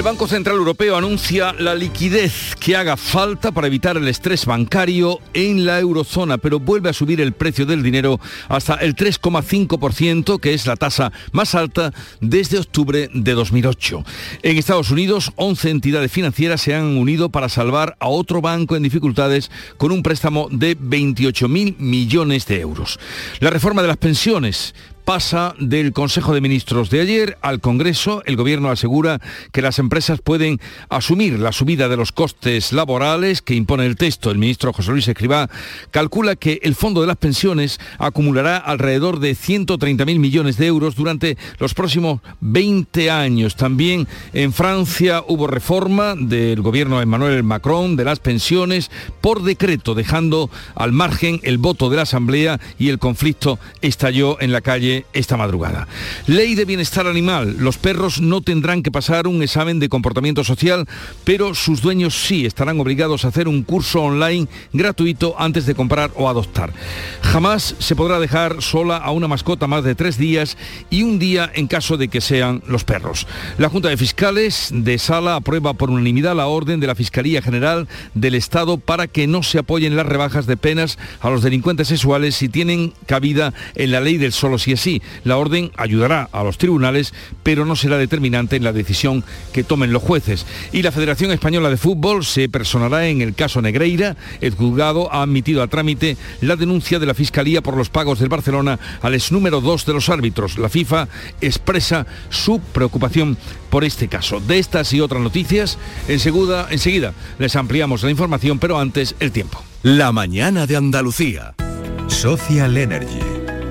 El Banco Central Europeo anuncia la liquidez que haga falta para evitar el estrés bancario en la eurozona, pero vuelve a subir el precio del dinero hasta el 3,5%, que es la tasa más alta desde octubre de 2008. En Estados Unidos, 11 entidades financieras se han unido para salvar a otro banco en dificultades con un préstamo de 28.000 millones de euros. La reforma de las pensiones pasa del Consejo de Ministros de ayer al Congreso. El Gobierno asegura que las empresas pueden asumir la subida de los costes laborales que impone el texto. El ministro José Luis Escribá calcula que el Fondo de las Pensiones acumulará alrededor de 130.000 millones de euros durante los próximos 20 años. También en Francia hubo reforma del Gobierno de Emmanuel Macron de las pensiones por decreto, dejando al margen el voto de la Asamblea y el conflicto estalló en la calle esta madrugada. Ley de bienestar animal. Los perros no tendrán que pasar un examen de comportamiento social, pero sus dueños sí estarán obligados a hacer un curso online gratuito antes de comprar o adoptar. Jamás se podrá dejar sola a una mascota más de tres días y un día en caso de que sean los perros. La Junta de Fiscales de Sala aprueba por unanimidad la orden de la Fiscalía General del Estado para que no se apoyen las rebajas de penas a los delincuentes sexuales si tienen cabida en la ley del solo si es sí, la orden ayudará a los tribunales, pero no será determinante en la decisión que tomen los jueces. Y la Federación Española de Fútbol se personará en el caso Negreira. El juzgado ha admitido a trámite la denuncia de la Fiscalía por los pagos del Barcelona al ex número 2 de los árbitros. La FIFA expresa su preocupación por este caso. De estas y otras noticias, enseguida, enseguida les ampliamos la información, pero antes el tiempo. La mañana de Andalucía. Social Energy.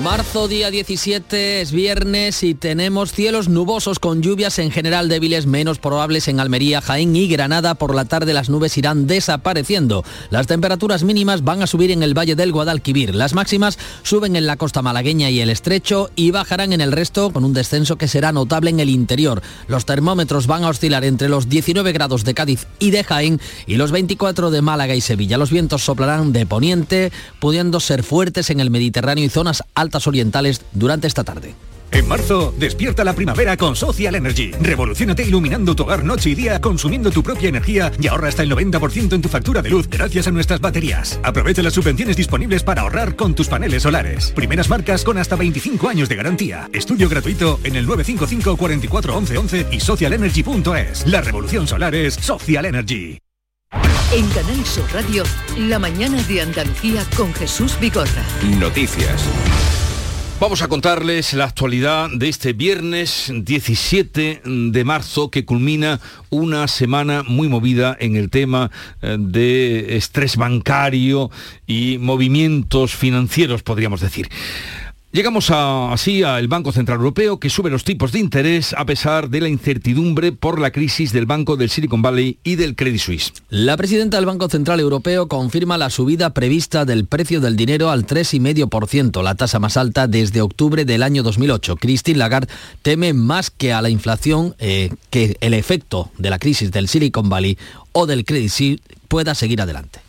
Marzo día 17 es viernes y tenemos cielos nubosos con lluvias en general débiles menos probables en Almería, Jaén y Granada. Por la tarde las nubes irán desapareciendo. Las temperaturas mínimas van a subir en el Valle del Guadalquivir. Las máximas suben en la costa malagueña y el estrecho y bajarán en el resto con un descenso que será notable en el interior. Los termómetros van a oscilar entre los 19 grados de Cádiz y de Jaén y los 24 de Málaga y Sevilla. Los vientos soplarán de poniente, pudiendo ser fuertes en el Mediterráneo y zonas orientales durante esta tarde. En marzo, despierta la primavera con Social Energy. Revolucionate iluminando tu hogar noche y día, consumiendo tu propia energía y ahorra hasta el 90% en tu factura de luz gracias a nuestras baterías. Aprovecha las subvenciones disponibles para ahorrar con tus paneles solares. Primeras marcas con hasta 25 años de garantía. Estudio gratuito en el 955 44 11 11 y socialenergy.es. La revolución solar es Social Energy. En Canal Sur Radio, la mañana de Andalucía con Jesús Vigorra. Noticias. Vamos a contarles la actualidad de este viernes 17 de marzo que culmina una semana muy movida en el tema eh, de estrés bancario y movimientos financieros, podríamos decir. Llegamos a, así al Banco Central Europeo que sube los tipos de interés a pesar de la incertidumbre por la crisis del Banco del Silicon Valley y del Credit Suisse. La presidenta del Banco Central Europeo confirma la subida prevista del precio del dinero al 3,5%, la tasa más alta desde octubre del año 2008. Christine Lagarde teme más que a la inflación eh, que el efecto de la crisis del Silicon Valley o del Credit Suisse pueda seguir adelante.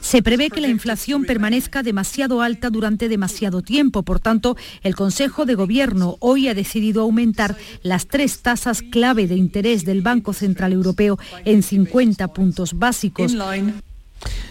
Se prevé que la inflación permanezca demasiado alta durante demasiado tiempo. Por tanto, el Consejo de Gobierno hoy ha decidido aumentar las tres tasas clave de interés del Banco Central Europeo en 50 puntos básicos.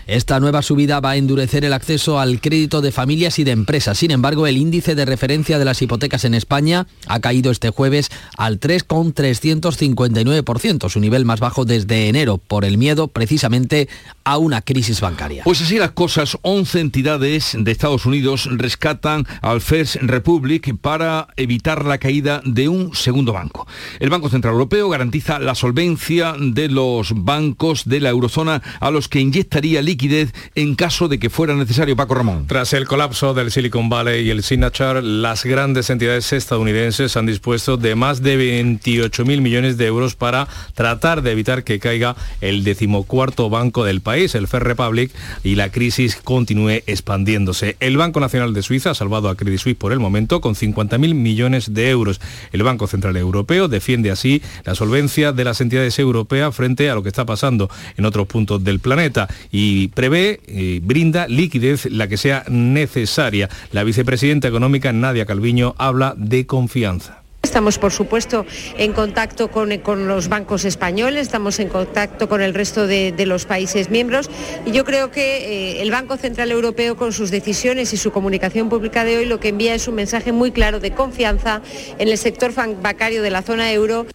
Esta nueva subida va a endurecer el acceso al crédito de familias y de empresas. Sin embargo, el índice de referencia de las hipotecas en España ha caído este jueves al 3,359%, su nivel más bajo desde enero, por el miedo precisamente a una crisis bancaria. Pues así las cosas, 11 entidades de Estados Unidos rescatan al First Republic para evitar la caída de un segundo banco. El Banco Central Europeo garantiza la solvencia de los bancos de la eurozona a los que inyectaría líquidos liquidez en caso de que fuera necesario. Paco Ramón. Tras el colapso del Silicon Valley y el Signature, las grandes entidades estadounidenses han dispuesto de más de 28 mil millones de euros para tratar de evitar que caiga el decimocuarto banco del país, el Fair Republic, y la crisis continúe expandiéndose. El Banco Nacional de Suiza ha salvado a Credit Suisse por el momento con 50 mil millones de euros. El Banco Central Europeo defiende así la solvencia de las entidades europeas frente a lo que está pasando en otros puntos del planeta y prevé, y brinda liquidez la que sea necesaria. La vicepresidenta económica Nadia Calviño habla de confianza. Estamos, por supuesto, en contacto con, los bancos españoles, estamos en contacto con el resto de, los países miembros y yo creo que eh, el Banco Central Europeo, con sus decisiones y su comunicación pública de hoy, lo que envía es un mensaje muy claro de confianza en el sector bancario de la zona euro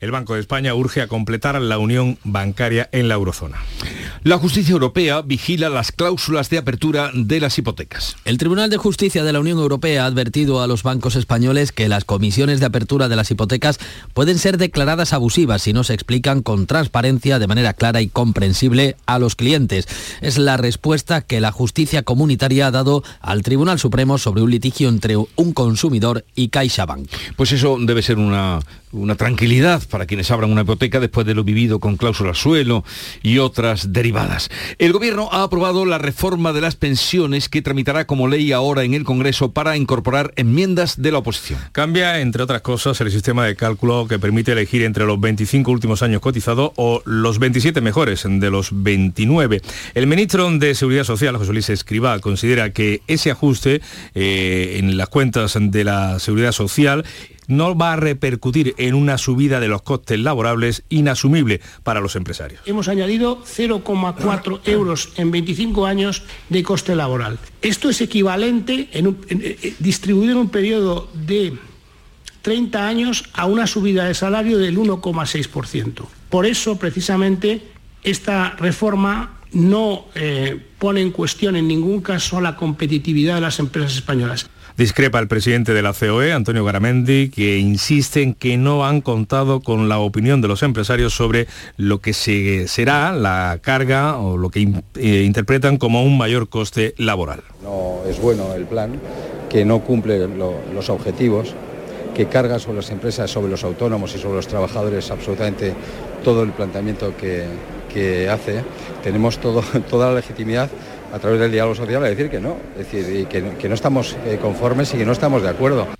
el Banco de España urge a completar la unión bancaria en la eurozona. La justicia europea vigila las cláusulas de apertura de las hipotecas. El Tribunal de Justicia de la Unión Europea ha advertido a los bancos españoles que las comisiones de apertura de las hipotecas pueden ser declaradas abusivas si no se explican con transparencia de manera clara y comprensible a los clientes. Es la respuesta que la justicia comunitaria ha dado al Tribunal Supremo sobre un litigio entre un consumidor y CaixaBank. Pues eso debe ser una, una tranquilidad para quienes abran una hipoteca después de lo vivido con cláusulas suelo y otras derivadas. El Gobierno ha aprobado la reforma de las pensiones que tramitará como ley ahora en el Congreso para incorporar enmiendas de la oposición. Cambia, entre otras cosas, el sistema de cálculo que permite elegir entre los 25 últimos años cotizados o los 27 mejores de los 29. El ministro de Seguridad Social, José Luis Escribá, considera que ese ajuste eh, en las cuentas de la Seguridad Social no va a repercutir en una subida de los costes laborables inasumible para los empresarios. Hemos añadido 0,4 euros en 25 años de coste laboral. Esto es equivalente, en eh, distribuido en un periodo de 30 años, a una subida de salario del 1,6%. Por eso, precisamente, esta reforma no eh, pone en cuestión en ningún caso la competitividad de las empresas españolas. Discrepa el presidente de la COE, Antonio Garamendi, que insiste en que no han contado con la opinión de los empresarios sobre lo que será la carga o lo que eh, interpretan como un mayor coste laboral. No es bueno el plan, que no cumple los objetivos, que carga sobre las empresas, sobre los autónomos y sobre los trabajadores absolutamente todo el planteamiento que, hace. Tenemos toda la legitimidad a través del diálogo social a decir que no, es decir, que, que no estamos eh, conformes y que no estamos de acuerdo.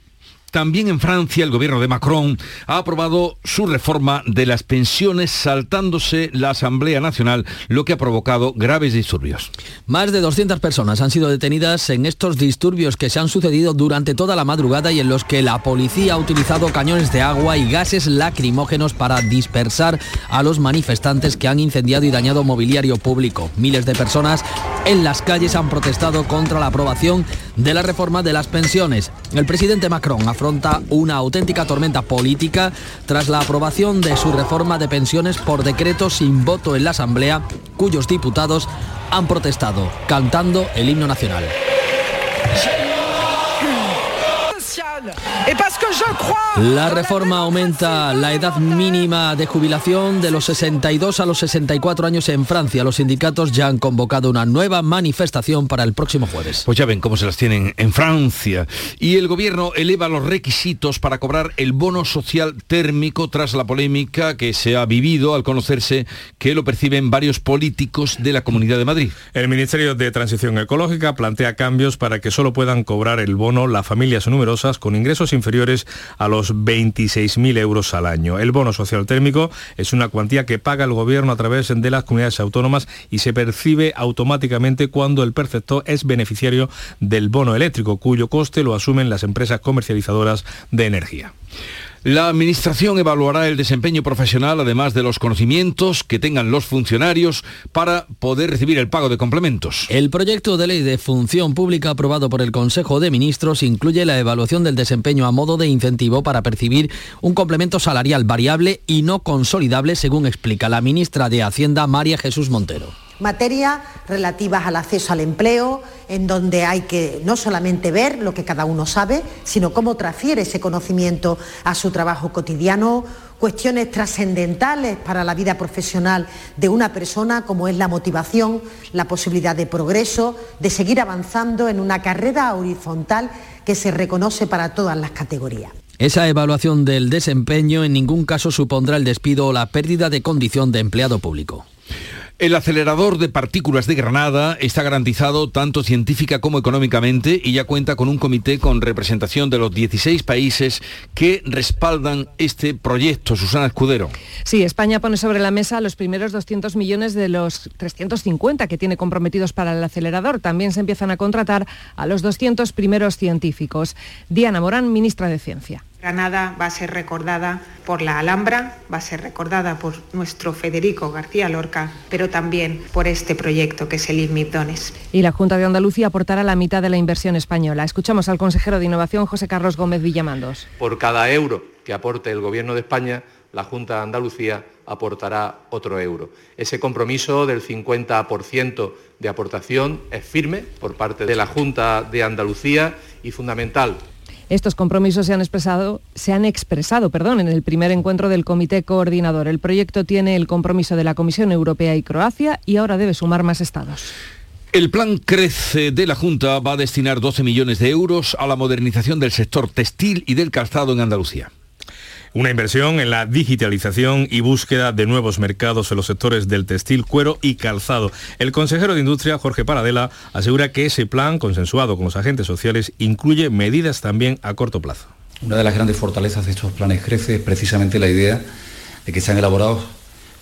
También en Francia el gobierno de Macron ha aprobado su reforma de las pensiones saltándose la Asamblea Nacional, lo que ha provocado graves disturbios. Más de 200 personas han sido detenidas en estos disturbios que se han sucedido durante toda la madrugada y en los que la policía ha utilizado cañones de agua y gases lacrimógenos para dispersar a los manifestantes que han incendiado y dañado mobiliario público. Miles de personas en las calles han protestado contra la aprobación de la reforma de las pensiones. El presidente Macron ha afronta una auténtica tormenta política tras la aprobación de su reforma de pensiones por decreto sin voto en la Asamblea, cuyos diputados han protestado cantando el himno nacional. La reforma aumenta la edad mínima de jubilación de los 62 a los 64 años en Francia. Los sindicatos ya han convocado una nueva manifestación para el próximo jueves. Pues ya ven cómo se las tienen en Francia. Y el gobierno eleva los requisitos para cobrar el bono social térmico tras la polémica que se ha vivido al conocerse que lo perciben varios políticos de la Comunidad de Madrid. El Ministerio de Transición Ecológica plantea cambios para que solo puedan cobrar el bono las familias numerosas con ingresos inferiores a los 26.000 euros al año. El bono social térmico es una cuantía que paga el gobierno a través de las comunidades autónomas y se percibe automáticamente cuando el perceptor es beneficiario del bono eléctrico, cuyo coste lo asumen las empresas comercializadoras de energía. La Administración evaluará el desempeño profesional, además de los conocimientos que tengan los funcionarios para poder recibir el pago de complementos. El proyecto de ley de función pública aprobado por el Consejo de Ministros incluye la evaluación del desempeño a modo de incentivo para percibir un complemento salarial variable y no consolidable, según explica la ministra de Hacienda, María Jesús Montero materias relativas al acceso al empleo, en donde hay que no solamente ver lo que cada uno sabe, sino cómo transfiere ese conocimiento a su trabajo cotidiano, cuestiones trascendentales para la vida profesional de una persona, como es la motivación, la posibilidad de progreso, de seguir avanzando en una carrera horizontal que se reconoce para todas las categorías. Esa evaluación del desempeño en ningún caso supondrá el despido o la pérdida de condición de empleado público. El acelerador de partículas de Granada está garantizado tanto científica como económicamente y ya cuenta con un comité con representación de los 16 países que respaldan este proyecto. Susana Escudero. Sí, España pone sobre la mesa los primeros 200 millones de los 350 que tiene comprometidos para el acelerador. También se empiezan a contratar a los 200 primeros científicos. Diana Morán, ministra de Ciencia. Granada va a ser recordada por la Alhambra, va a ser recordada por nuestro Federico García Lorca, pero también por este proyecto que es el INMIPDONES. Y la Junta de Andalucía aportará la mitad de la inversión española. Escuchamos al consejero de Innovación, José Carlos Gómez Villamandos. Por cada euro que aporte el Gobierno de España, la Junta de Andalucía aportará otro euro. Ese compromiso del 50% de aportación es firme por parte de la Junta de Andalucía y fundamental estos compromisos se han expresado, se han expresado perdón, en el primer encuentro del Comité Coordinador. El proyecto tiene el compromiso de la Comisión Europea y Croacia y ahora debe sumar más estados. El plan Crece de la Junta va a destinar 12 millones de euros a la modernización del sector textil y del calzado en Andalucía. Una inversión en la digitalización y búsqueda de nuevos mercados en los sectores del textil, cuero y calzado. El consejero de Industria, Jorge Paradela, asegura que ese plan, consensuado con los agentes sociales, incluye medidas también a corto plazo. Una de las grandes fortalezas de estos planes Crece es precisamente la idea de que están elaborados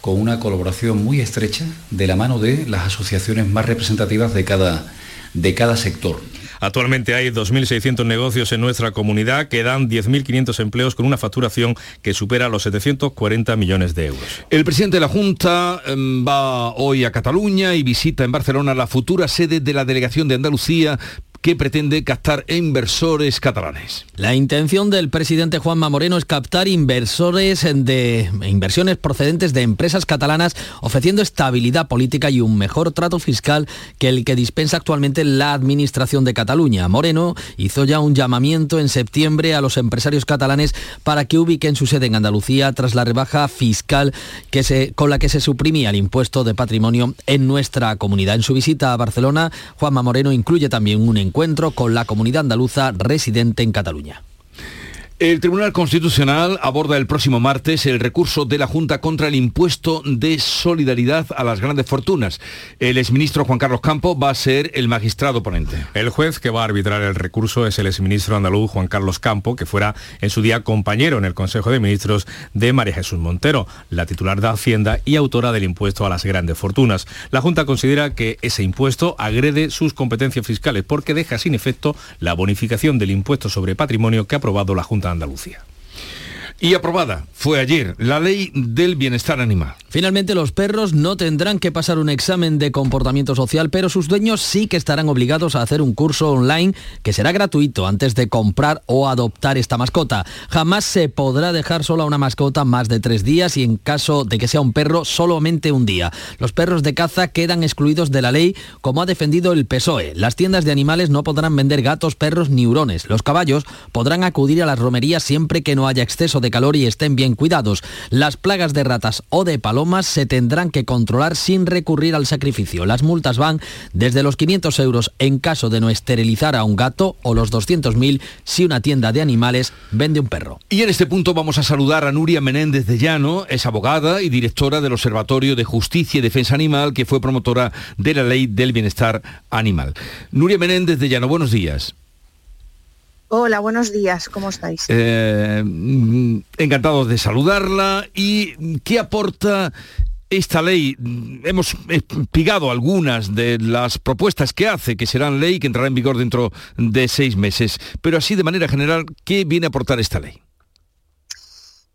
con una colaboración muy estrecha de la mano de las asociaciones más representativas de cada, de cada sector. Actualmente hay 2.600 negocios en nuestra comunidad que dan 10.500 empleos con una facturación que supera los 740 millones de euros. El presidente de la Junta em, va hoy a Cataluña y visita en Barcelona la futura sede de la Delegación de Andalucía que pretende captar inversores catalanes. La intención del presidente Juanma Moreno es captar inversores de inversiones procedentes de empresas catalanas, ofreciendo estabilidad política y un mejor trato fiscal que el que dispensa actualmente la administración de Cataluña. Moreno hizo ya un llamamiento en septiembre a los empresarios catalanes para que ubiquen su sede en Andalucía tras la rebaja fiscal que se, con la que se suprimía el impuesto de patrimonio en nuestra comunidad. En su visita a Barcelona, Juanma Moreno incluye también un encuentro con la comunidad andaluza residente en Cataluña. El Tribunal Constitucional aborda el próximo martes el recurso de la Junta contra el impuesto de solidaridad a las grandes fortunas. El exministro Juan Carlos Campo va a ser el magistrado ponente. El juez que va a arbitrar el recurso es el exministro andaluz Juan Carlos Campo, que fuera en su día compañero en el Consejo de Ministros de María Jesús Montero, la titular de Hacienda y autora del impuesto a las grandes fortunas. La Junta considera que ese impuesto agrede sus competencias fiscales porque deja sin efecto la bonificación del impuesto sobre patrimonio que ha aprobado la Junta Andalucía. Y aprobada fue ayer la ley del bienestar animal. Finalmente los perros no tendrán que pasar un examen de comportamiento social, pero sus dueños sí que estarán obligados a hacer un curso online que será gratuito antes de comprar o adoptar esta mascota. Jamás se podrá dejar sola una mascota más de tres días y en caso de que sea un perro solamente un día. Los perros de caza quedan excluidos de la ley como ha defendido el PSOE. Las tiendas de animales no podrán vender gatos, perros ni hurones. Los caballos podrán acudir a las romerías siempre que no haya exceso de calor y estén bien cuidados. Las plagas de ratas o de palomas se tendrán que controlar sin recurrir al sacrificio. Las multas van desde los 500 euros en caso de no esterilizar a un gato o los 200.000 si una tienda de animales vende un perro. Y en este punto vamos a saludar a Nuria Menéndez de Llano, es abogada y directora del Observatorio de Justicia y Defensa Animal, que fue promotora de la Ley del Bienestar Animal. Nuria Menéndez de Llano, buenos días. Hola, buenos días, ¿cómo estáis? Eh, mm, encantados de saludarla. ¿Y qué aporta esta ley? Hemos explicado algunas de las propuestas que hace, que serán ley, que entrará en vigor dentro de seis meses. Pero así, de manera general, ¿qué viene a aportar esta ley?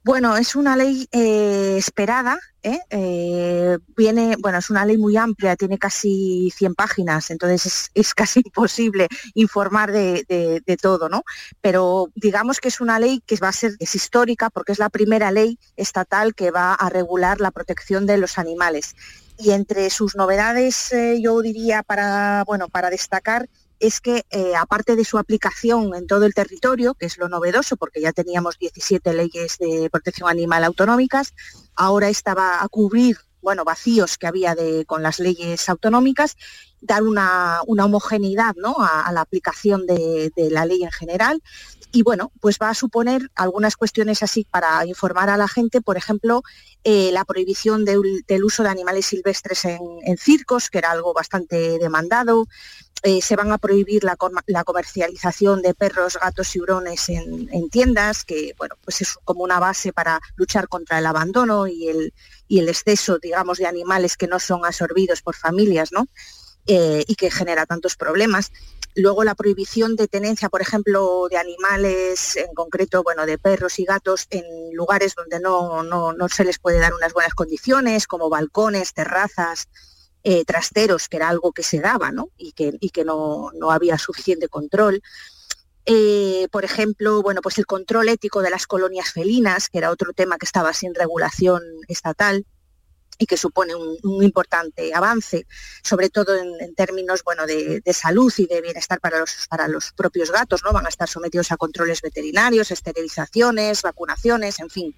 Bueno, es una ley eh, esperada, ¿eh? ¿eh? viene, bueno, es una ley muy amplia, tiene casi 100 páginas, entonces es, casi imposible informar de, todo, ¿no? Pero digamos que es una ley que va a ser, es histórica porque es la primera ley estatal que va a regular la protección de los animales. Y entre sus novedades, yo diría para, bueno, para destacar, es que eh, aparte de su aplicación en todo el territorio, que es lo novedoso, porque ya teníamos 17 leyes de protección animal autonómicas, ahora esta va a cubrir bueno, vacíos que había de, con las leyes autonómicas, dar una, homogeneidad ¿no? a, la aplicación de, la ley en general. Y bueno, pues va a suponer algunas cuestiones así para informar a la gente, por ejemplo, eh, la prohibición del uso de animales silvestres en, circos, que era algo bastante demandado. Eh, se van a prohibir la, comercialización de perros, gatos y hurones en, en, tiendas, que bueno, pues es como una base para luchar contra el abandono y el, y el exceso, digamos, de animales que no son absorbidos por familias, ¿no? Eh, y que genera tantos problemas. Luego la prohibición de tenencia, por ejemplo, de animales, en concreto, bueno, de perros y gatos, en lugares donde no, no, se les puede dar unas buenas condiciones, como balcones, terrazas, eh, trasteros, que era algo que se daba, ¿no? Y que, y que no, no había suficiente control. Eh, por ejemplo, bueno, pues el control ético de las colonias felinas, que era otro tema que estaba sin regulación estatal y que supone un, importante avance, sobre todo en, términos bueno, de, salud y de bienestar para los, para los propios gatos, ¿no? Van a estar sometidos a controles veterinarios, esterilizaciones, vacunaciones, en fin.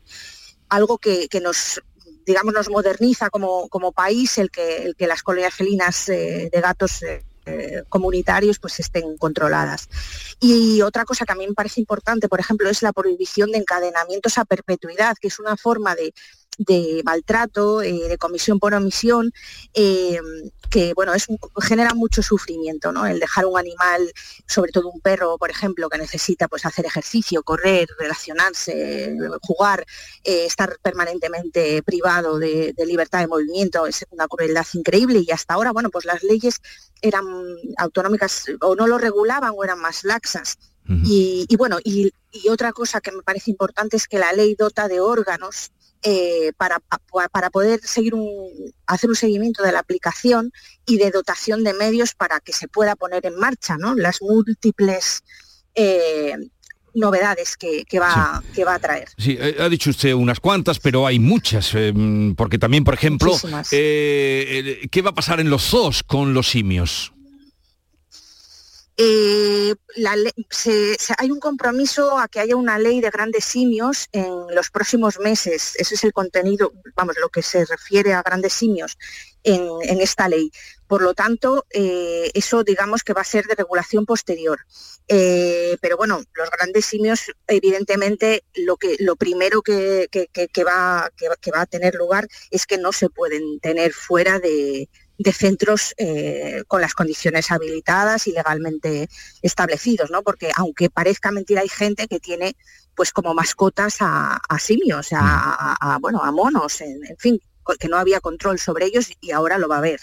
Algo que, nos digamos nos moderniza como, como país el que, el que las colonias felinas eh, de gatos eh, eh, comunitarios pues estén controladas. Y otra cosa que a mí me parece importante, por ejemplo, es la prohibición de encadenamientos a perpetuidad, que es una forma de, de maltrato, eh, de comisión por omisión, eh, que bueno, es, genera mucho sufrimiento, ¿no? El dejar un animal, sobre todo un perro, por ejemplo, que necesita pues hacer ejercicio, correr, relacionarse, jugar, eh, estar permanentemente privado de, libertad de movimiento, es una crueldad increíble y hasta ahora, bueno, pues las leyes eran autonómicas o no lo regulaban o eran más laxas. y, bueno, y, otra cosa que me parece importante es que la ley dota de órganos eh, para, para, poder seguir un, hacer un seguimiento de la aplicación y de dotación de medios para que se pueda poner en marcha las múltiples eh, novedades que, va, que va a traer. Sí, eh, ha dicho usted unas cuantas, pero hay muchas, porque también, por ejemplo, ¿qué va a pasar en los zoos con los simios? Eh, hay un compromiso a que haya una ley de grandes simios en los próximos meses. Ese es el contenido, vamos, lo que se refiere a grandes simios en, esta ley. Por lo tanto, eh, eso digamos que va a ser de regulación posterior. Eh, pero bueno, los grandes simios, evidentemente, lo, que, lo primero que, va, que va a tener lugar es que no se pueden tener fuera de, de centros eh, con las condiciones habilitadas y legalmente establecidos, ¿no? Porque aunque parezca mentira, hay gente que tiene pues como mascotas a, simios, a, bueno, a monos, en, fin, que no había control sobre ellos y ahora lo va a haber.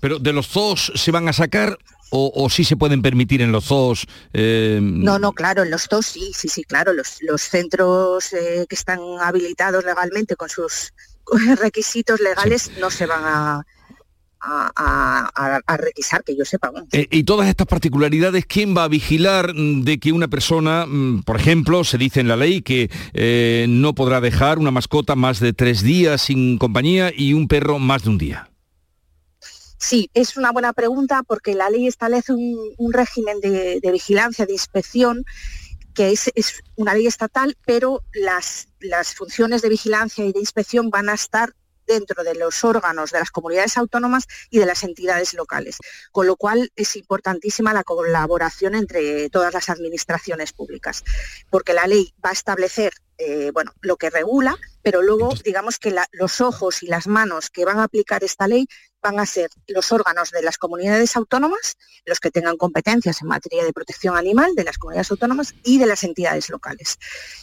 Pero de los zoos se van a sacar o, sí se pueden permitir en los zoos. Eh, no, no, claro, en los zoos sí, sí, sí, claro. Los, los centros eh, que están habilitados legalmente con sus requisitos legales no se van a a, requisar, que yo sepa. Eh, y todas estas particularidades, ¿quién va a vigilar mm, de que una persona, mm, por ejemplo, se dice en la ley que eh, no podrá dejar una mascota más de tres días sin compañía y un perro más de un día? Sí, es una buena pregunta porque la ley establece un, régimen de, vigilancia, de inspección, que es, una ley estatal, pero las, las funciones de vigilancia y de inspección van a estar dentro de los órganos de las comunidades autónomas y de las entidades locales, con lo cual es importantísima la colaboración entre todas las administraciones públicas, porque la ley va a establecer eh, bueno, lo que regula, pero luego digamos que los ojos y las manos que van a aplicar esta ley van a ser los órganos de las comunidades autónomas, los que tengan competencias en materia de protección animal de las comunidades autónomas y de las entidades locales.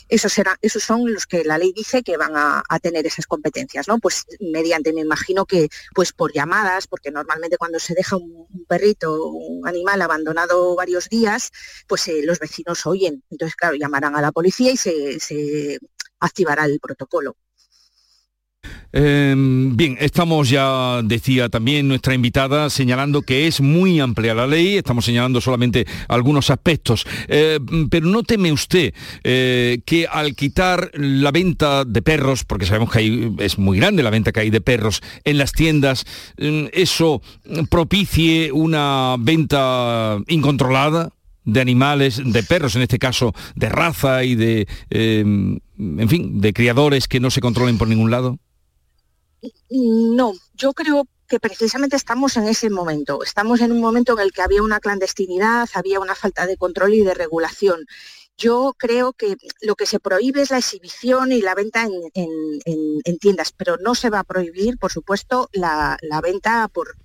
Esos, esos son los que la ley dice que van a, tener esas competencias, ¿no? Pues mediante, me imagino que pues por llamadas, porque normalmente cuando se deja un, perrito, un animal abandonado varios días, pues eh, los vecinos oyen. Entonces, claro, llamarán a la policía y se activará el protocolo. Em, bien, estamos ya, decía también nuestra invitada, señalando que es muy amplia la ley, estamos señalando solamente algunos aspectos, eh, pero no teme usted eh, que al quitar la venta de perros, porque sabemos que es muy grande la venta que hay de perros en las tiendas, em, eso propicie una venta incontrolada de animales, de perros en este caso, de raza y de, em, en fin, de criadores que no se controlen por ningún lado? No, yo creo que precisamente estamos en ese momento. Estamos en un momento en el que había una clandestinidad, había una falta de control y de regulación. Yo creo que lo que se prohíbe es la exhibición y la venta en, tiendas, pero no se va a prohibir, por supuesto, la, venta por,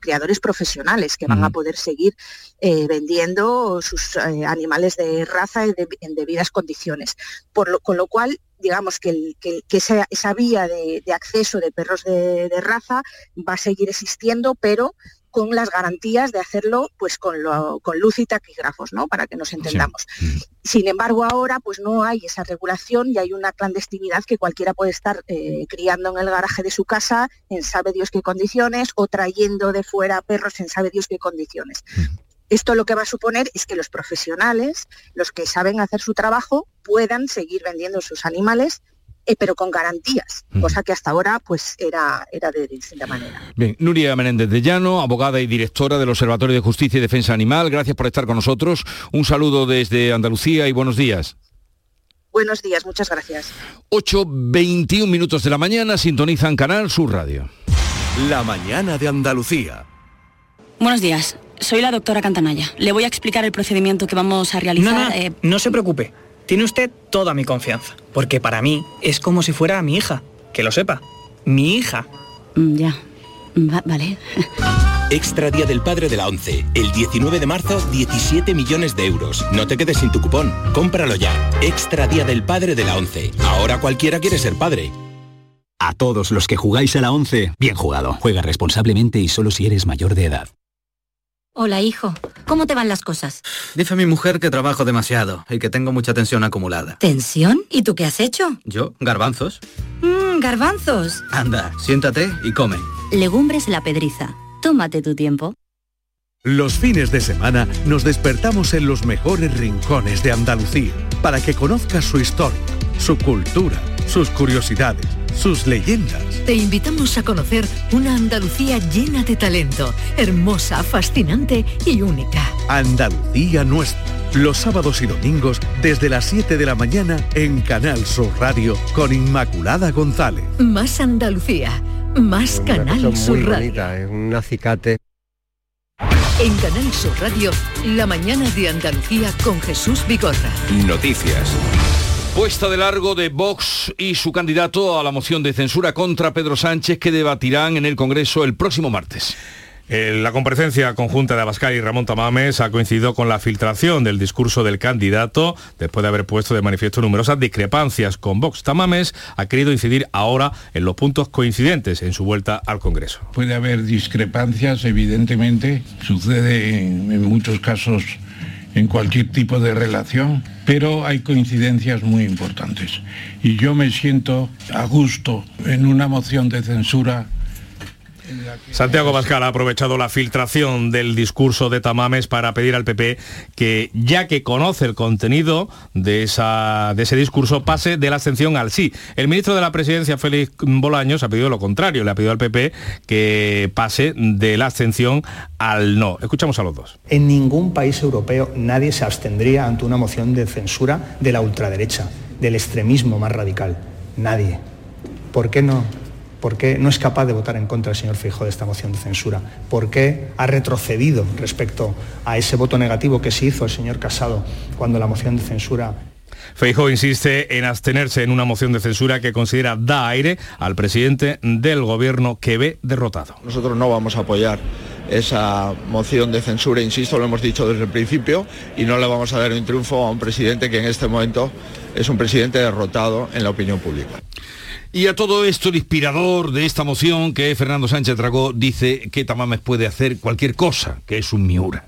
criadores profesionales que van a poder seguir eh, vendiendo sus eh, animales de raza en debidas condiciones. con lo cual, digamos que, esa, vía de, acceso de perros de, raza va a seguir existiendo, pero con las garantías de hacerlo pues con, luz y taquígrafos, ¿no? Para que nos entendamos. Mm. Sin embargo, ahora pues no hay esa regulación y hay una clandestinidad que cualquiera puede estar eh, criando en el garaje de su casa en sabe Dios qué condiciones o trayendo de fuera perros en sabe Dios qué condiciones. Esto lo que va a suponer es que los profesionales, los que saben hacer su trabajo, puedan seguir vendiendo sus animales eh, pero con garantías, cosa que hasta ahora pues era, era de distinta manera. Bien, Nuria Menéndez de Llano, abogada y directora del Observatorio de Justicia y Defensa Animal, gracias por estar con nosotros. Un saludo desde Andalucía y buenos días. Buenos días, muchas gracias. 8.21 minutos de la mañana, sintonizan Canal Sur Radio. La mañana de Andalucía. Buenos días. Soy la doctora Cantanaya. Le voy a explicar el procedimiento que vamos a realizar. No, no, eh, no se preocupe. Tiene usted toda mi confianza. Porque para mí es como si fuera mi hija. Que lo sepa. Mi hija. Mm, ya. vale. Extra Día del Padre de la ONCE. El 19 de marzo, 17 millones de euros. No te quedes sin tu cupón. Cómpralo ya. Extra Día del Padre de la ONCE. Ahora cualquiera quiere ser padre. A todos los que jugáis a la ONCE, bien jugado. Juega responsablemente y solo si eres mayor de edad. Hola, hijo. ¿Cómo te van las cosas? Dice mi mujer que trabajo demasiado y que tengo mucha tensión acumulada. ¿Tensión? ¿Y tú qué has hecho? Yo, garbanzos. Mmm, garbanzos. Anda, siéntate y come. Legumbres la pedriza. Tómate tu tiempo. Los fines de semana nos despertamos en los mejores rincones de Andalucía para que conozcas su historia, su cultura, sus curiosidades sus leyendas. Te invitamos a conocer una Andalucía llena de talento, hermosa, fascinante y única. Andalucía nuestra. Los sábados y domingos desde las 7 de la mañana en Canal Sur Radio con Inmaculada González. Más Andalucía, más Canal Sur Radio. es un acicate. En Canal Sur Radio, la mañana de Andalucía con Jesús Bigorra. Noticias. Puesta de largo de Vox y su candidato a la moción de censura contra Pedro Sánchez que debatirán en el Congreso el próximo martes. Eh, la comparecencia conjunta de Abascal y Ramón Tamames ha coincidido con la filtración del discurso del candidato después de haber puesto de manifiesto numerosas discrepancias con Vox. Tamames ha querido incidir ahora en los puntos coincidentes en su vuelta al Congreso. Puede haber discrepancias, evidentemente, sucede en muchos casos en cualquier tipo de relación, pero hay coincidencias muy importantes. Y yo me siento a gusto en una moción de censura Santiago Pascal ha aprovechado la filtración del discurso de Tamames para pedir al PP que, ya que conoce el contenido de, esa, de ese discurso, pase de la abstención al sí. El ministro de la Presidencia, Félix Bolaños, ha pedido lo contrario, le ha pedido al PP que pase de la abstención al no. Escuchamos a los dos. En ningún país europeo nadie se abstendría ante una moción de censura de la ultraderecha, del extremismo más radical. Nadie. ¿Por qué no? ¿Por qué no es capaz de votar en contra el señor Feijóo de esta moción de censura? ¿Por qué ha retrocedido respecto a ese voto negativo que se hizo el señor Casado cuando la moción de censura Feijóo insiste en abstenerse en una moción de censura que considera da aire al presidente del gobierno que ve derrotado. Nosotros no vamos a apoyar esa moción de censura, insisto, lo hemos dicho desde el principio, y no le vamos a dar un triunfo a un presidente que en este momento es un presidente derrotado en la opinión pública. Y a todo esto, el inspirador de esta moción, que Fernando Sánchez Dragó, dice que Tamames puede hacer cualquier cosa, que es un Miura.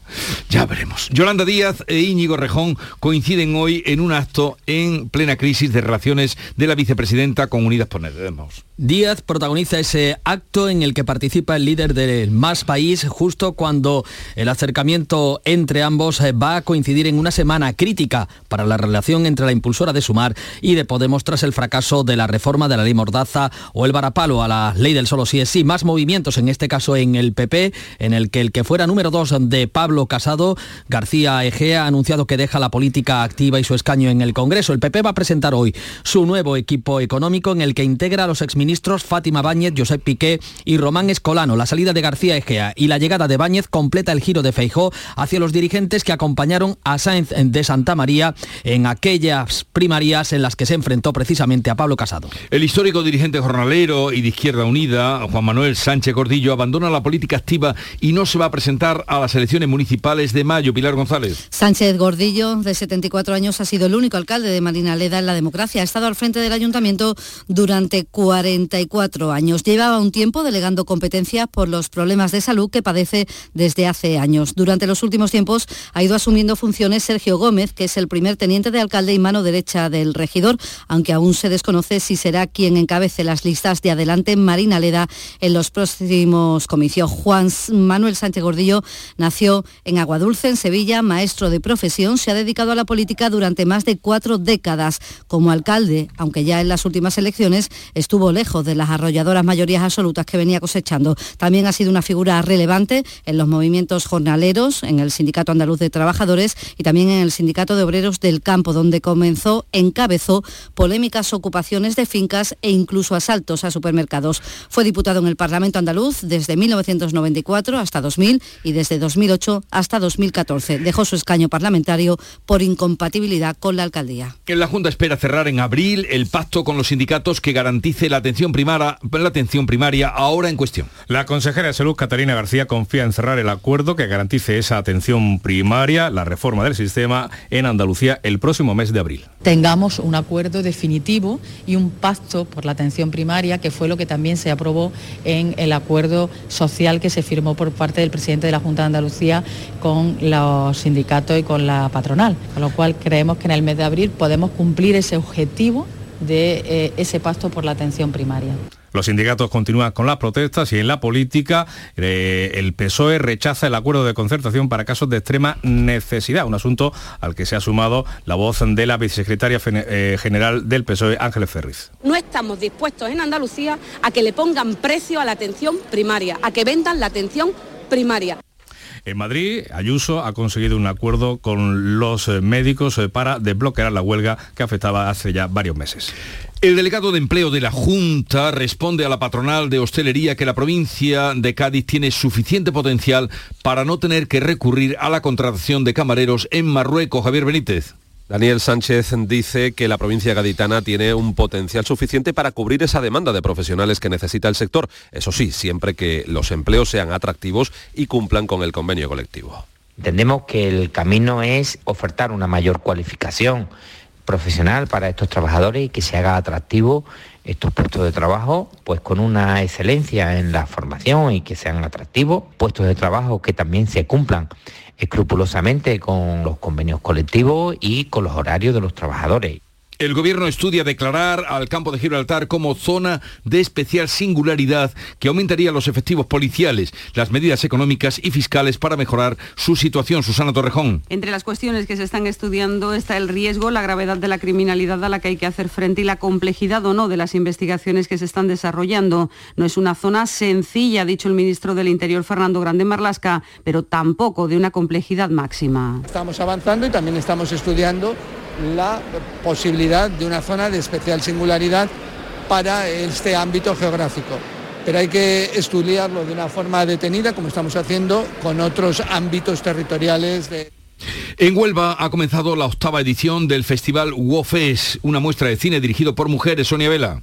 Ya veremos. Yolanda Díaz e Íñigo Rejón coinciden hoy en un acto en plena crisis de relaciones de la vicepresidenta con Unidas Podemos. Díaz protagoniza ese acto en el que participa el líder del Más País justo cuando el acercamiento entre ambos eh, va a coincidir en una semana crítica para la relación entre la impulsora de Sumar y de Podemos tras el fracaso de la reforma de la ley Mordaza o el varapalo a la ley del solo sí es sí. Más movimientos, en este caso en el PP, en el que el que fuera número dos de Pablo Casado, García Egea, ha anunciado que deja la política activa y su escaño en el Congreso. El PP va a presentar hoy su nuevo equipo económico en el que integra a los exministros Fátima Báñez, Josep Piqué y Román Escolano. La salida de García Egea y la llegada de Báñez completa el giro de Feijó hacia los dirigentes que acompañaron a Sáenz de Santa María en aquellas primarias en las que se enfrentó precisamente a Pablo Casado. Histórico dirigente jornalero y de Izquierda Unida, Juan Manuel Sánchez Gordillo, abandona la política activa y no se va a presentar a las elecciones municipales de mayo. Pilar González. Sánchez Gordillo, de 74 años, ha sido el único alcalde de Marina Leda en la democracia. Ha estado al frente del ayuntamiento durante 44 años. Llevaba un tiempo delegando competencias por los problemas de salud que padece desde hace años. Durante los últimos tiempos ha ido asumiendo funciones Sergio Gómez, que es el primer teniente de alcalde y mano derecha del regidor, aunque aún se desconoce si será quien encabece las listas de adelante Marina Leda en los próximos comicios. Juan Manuel Sánchez Gordillo nació en Aguadulce, en Sevilla, maestro de profesión, se ha dedicado a la política durante más de cuatro décadas como alcalde, aunque ya en las últimas elecciones estuvo lejos de las arrolladoras mayorías absolutas que venía cosechando. También ha sido una figura relevante en los movimientos jornaleros, en el Sindicato Andaluz de Trabajadores y también en el Sindicato de Obreros del Campo, donde comenzó, encabezó polémicas ocupaciones de fincas e incluso asaltos a supermercados. Fue diputado en el Parlamento andaluz desde 1994 hasta 2000 y desde 2008 hasta 2014. Dejó su escaño parlamentario por incompatibilidad con la alcaldía. La Junta espera cerrar en abril el pacto con los sindicatos que garantice la atención primaria, la atención primaria ahora en cuestión. La consejera de Salud, Catalina García, confía en cerrar el acuerdo que garantice esa atención primaria, la reforma del sistema en Andalucía el próximo mes de abril. Tengamos un acuerdo definitivo y un pacto por la atención primaria, que fue lo que también se aprobó en el acuerdo social que se firmó por parte del presidente de la Junta de Andalucía con los sindicatos y con la patronal. Con lo cual creemos que en el mes de abril podemos cumplir ese objetivo de eh, ese pacto por la atención primaria. Los sindicatos continúan con las protestas y en la política eh, el PSOE rechaza el acuerdo de concertación para casos de extrema necesidad, un asunto al que se ha sumado la voz de la vicesecretaria eh, general del PSOE, Ángeles Ferriz. No estamos dispuestos en Andalucía a que le pongan precio a la atención primaria, a que vendan la atención primaria. En Madrid, Ayuso ha conseguido un acuerdo con los eh, médicos para desbloquear la huelga que afectaba hace ya varios meses. El delegado de empleo de la Junta responde a la patronal de hostelería que la provincia de Cádiz tiene suficiente potencial para no tener que recurrir a la contratación de camareros en Marruecos. Javier Benítez. Daniel Sánchez dice que la provincia gaditana tiene un potencial suficiente para cubrir esa demanda de profesionales que necesita el sector. Eso sí, siempre que los empleos sean atractivos y cumplan con el convenio colectivo. Entendemos que el camino es ofertar una mayor cualificación profesional para estos trabajadores y que se haga atractivo estos puestos de trabajo, pues con una excelencia en la formación y que sean atractivos, puestos de trabajo que también se cumplan escrupulosamente con los convenios colectivos y con los horarios de los trabajadores. El gobierno estudia declarar al campo de Gibraltar como zona de especial singularidad que aumentaría los efectivos policiales, las medidas económicas y fiscales para mejorar su situación. Susana Torrejón. Entre las cuestiones que se están estudiando está el riesgo, la gravedad de la criminalidad a la que hay que hacer frente y la complejidad o no de las investigaciones que se están desarrollando. No es una zona sencilla, ha dicho el ministro del Interior Fernando Grande Marlasca, pero tampoco de una complejidad máxima. Estamos avanzando y también estamos estudiando la posibilidad de una zona de especial singularidad para este ámbito geográfico. Pero hay que estudiarlo de una forma detenida, como estamos haciendo con otros ámbitos territoriales de... En Huelva ha comenzado la octava edición del festival WOFES, una muestra de cine dirigido por mujeres, Sonia Vela.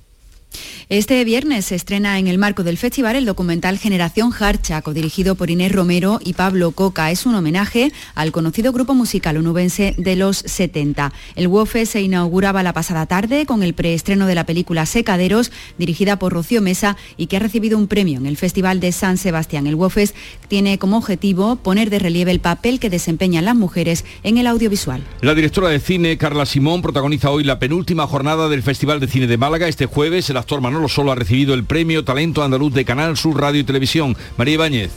Este viernes se estrena en el marco del festival el documental Generación Harcha, dirigido por Inés Romero y Pablo Coca. Es un homenaje al conocido grupo musical onubense de los 70. El WOFE se inauguraba la pasada tarde con el preestreno de la película Secaderos, dirigida por Rocío Mesa y que ha recibido un premio en el Festival de San Sebastián. El WOFES tiene como objetivo poner de relieve el papel que desempeñan las mujeres en el audiovisual. La directora de cine, Carla Simón, protagoniza hoy la penúltima jornada del Festival de Cine de Málaga. Este jueves el actor Manolo Solo ha recibido el premio Talento Andaluz de Canal Sur Radio y Televisión. María Ibáñez.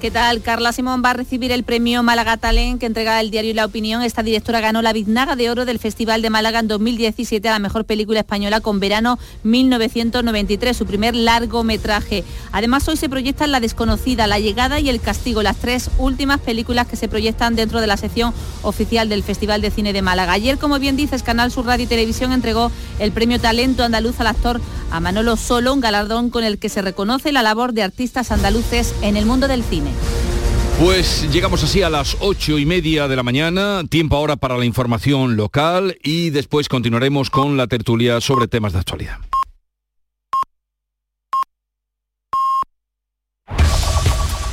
¿Qué tal? Carla Simón va a recibir el premio Málaga Talent que entrega el diario La Opinión. Esta directora ganó la Biznaga de Oro del Festival de Málaga en 2017 a la mejor película española con Verano 1993, su primer largometraje. Además, hoy se proyectan La Desconocida, La Llegada y El Castigo, las tres últimas películas que se proyectan dentro de la sección oficial del Festival de Cine de Málaga. Ayer, como bien dices, Canal Sur Radio y Televisión entregó el premio Talento Andaluz al actor a Manolo Solo, un galardón con el que se reconoce la labor de artistas andaluces en el mundo del cine. Pues llegamos así a las ocho y media de la mañana, tiempo ahora para la información local y después continuaremos con la tertulia sobre temas de actualidad.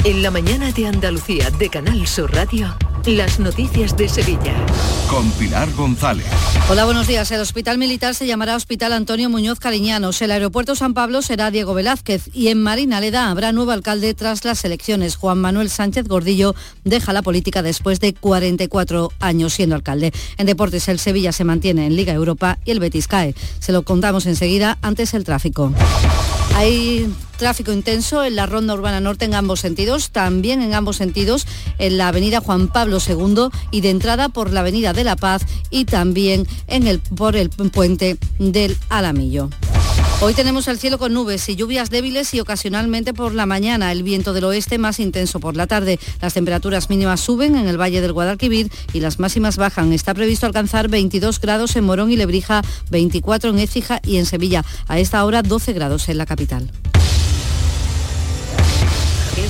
En la mañana de Andalucía de Canal Sur Radio, las noticias de Sevilla. Con Pilar González. Hola, buenos días. El Hospital Militar se llamará Hospital Antonio Muñoz Cariñanos. El Aeropuerto San Pablo será Diego Velázquez y en Marinaleda habrá nuevo alcalde tras las elecciones. Juan Manuel Sánchez Gordillo deja la política después de 44 años siendo alcalde. En deportes el Sevilla se mantiene en Liga Europa y el Betis cae. Se lo contamos enseguida antes el tráfico. Hay tráfico intenso en la ronda urbana norte en ambos sentidos, también en ambos sentidos en la avenida Juan Pablo II y de entrada por la avenida de La Paz y también en el, por el puente del Alamillo. Hoy tenemos el cielo con nubes y lluvias débiles y ocasionalmente por la mañana, el viento del oeste más intenso por la tarde. Las temperaturas mínimas suben en el Valle del Guadalquivir y las máximas bajan. Está previsto alcanzar 22 grados en Morón y Lebrija, 24 en Écija y en Sevilla. A esta hora 12 grados en la capital.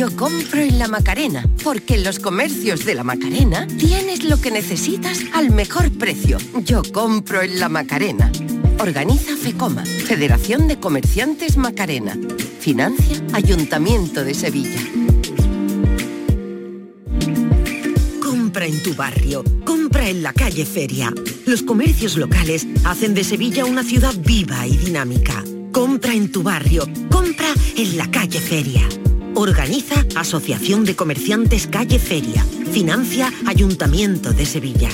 Yo compro en la Macarena, porque en los comercios de la Macarena tienes lo que necesitas al mejor precio. Yo compro en la Macarena. Organiza FECOMA, Federación de Comerciantes Macarena. Financia Ayuntamiento de Sevilla. Compra en tu barrio, compra en la calle Feria. Los comercios locales hacen de Sevilla una ciudad viva y dinámica. Compra en tu barrio, compra en la calle Feria. Organiza Asociación de Comerciantes Calle Feria. Financia Ayuntamiento de Sevilla.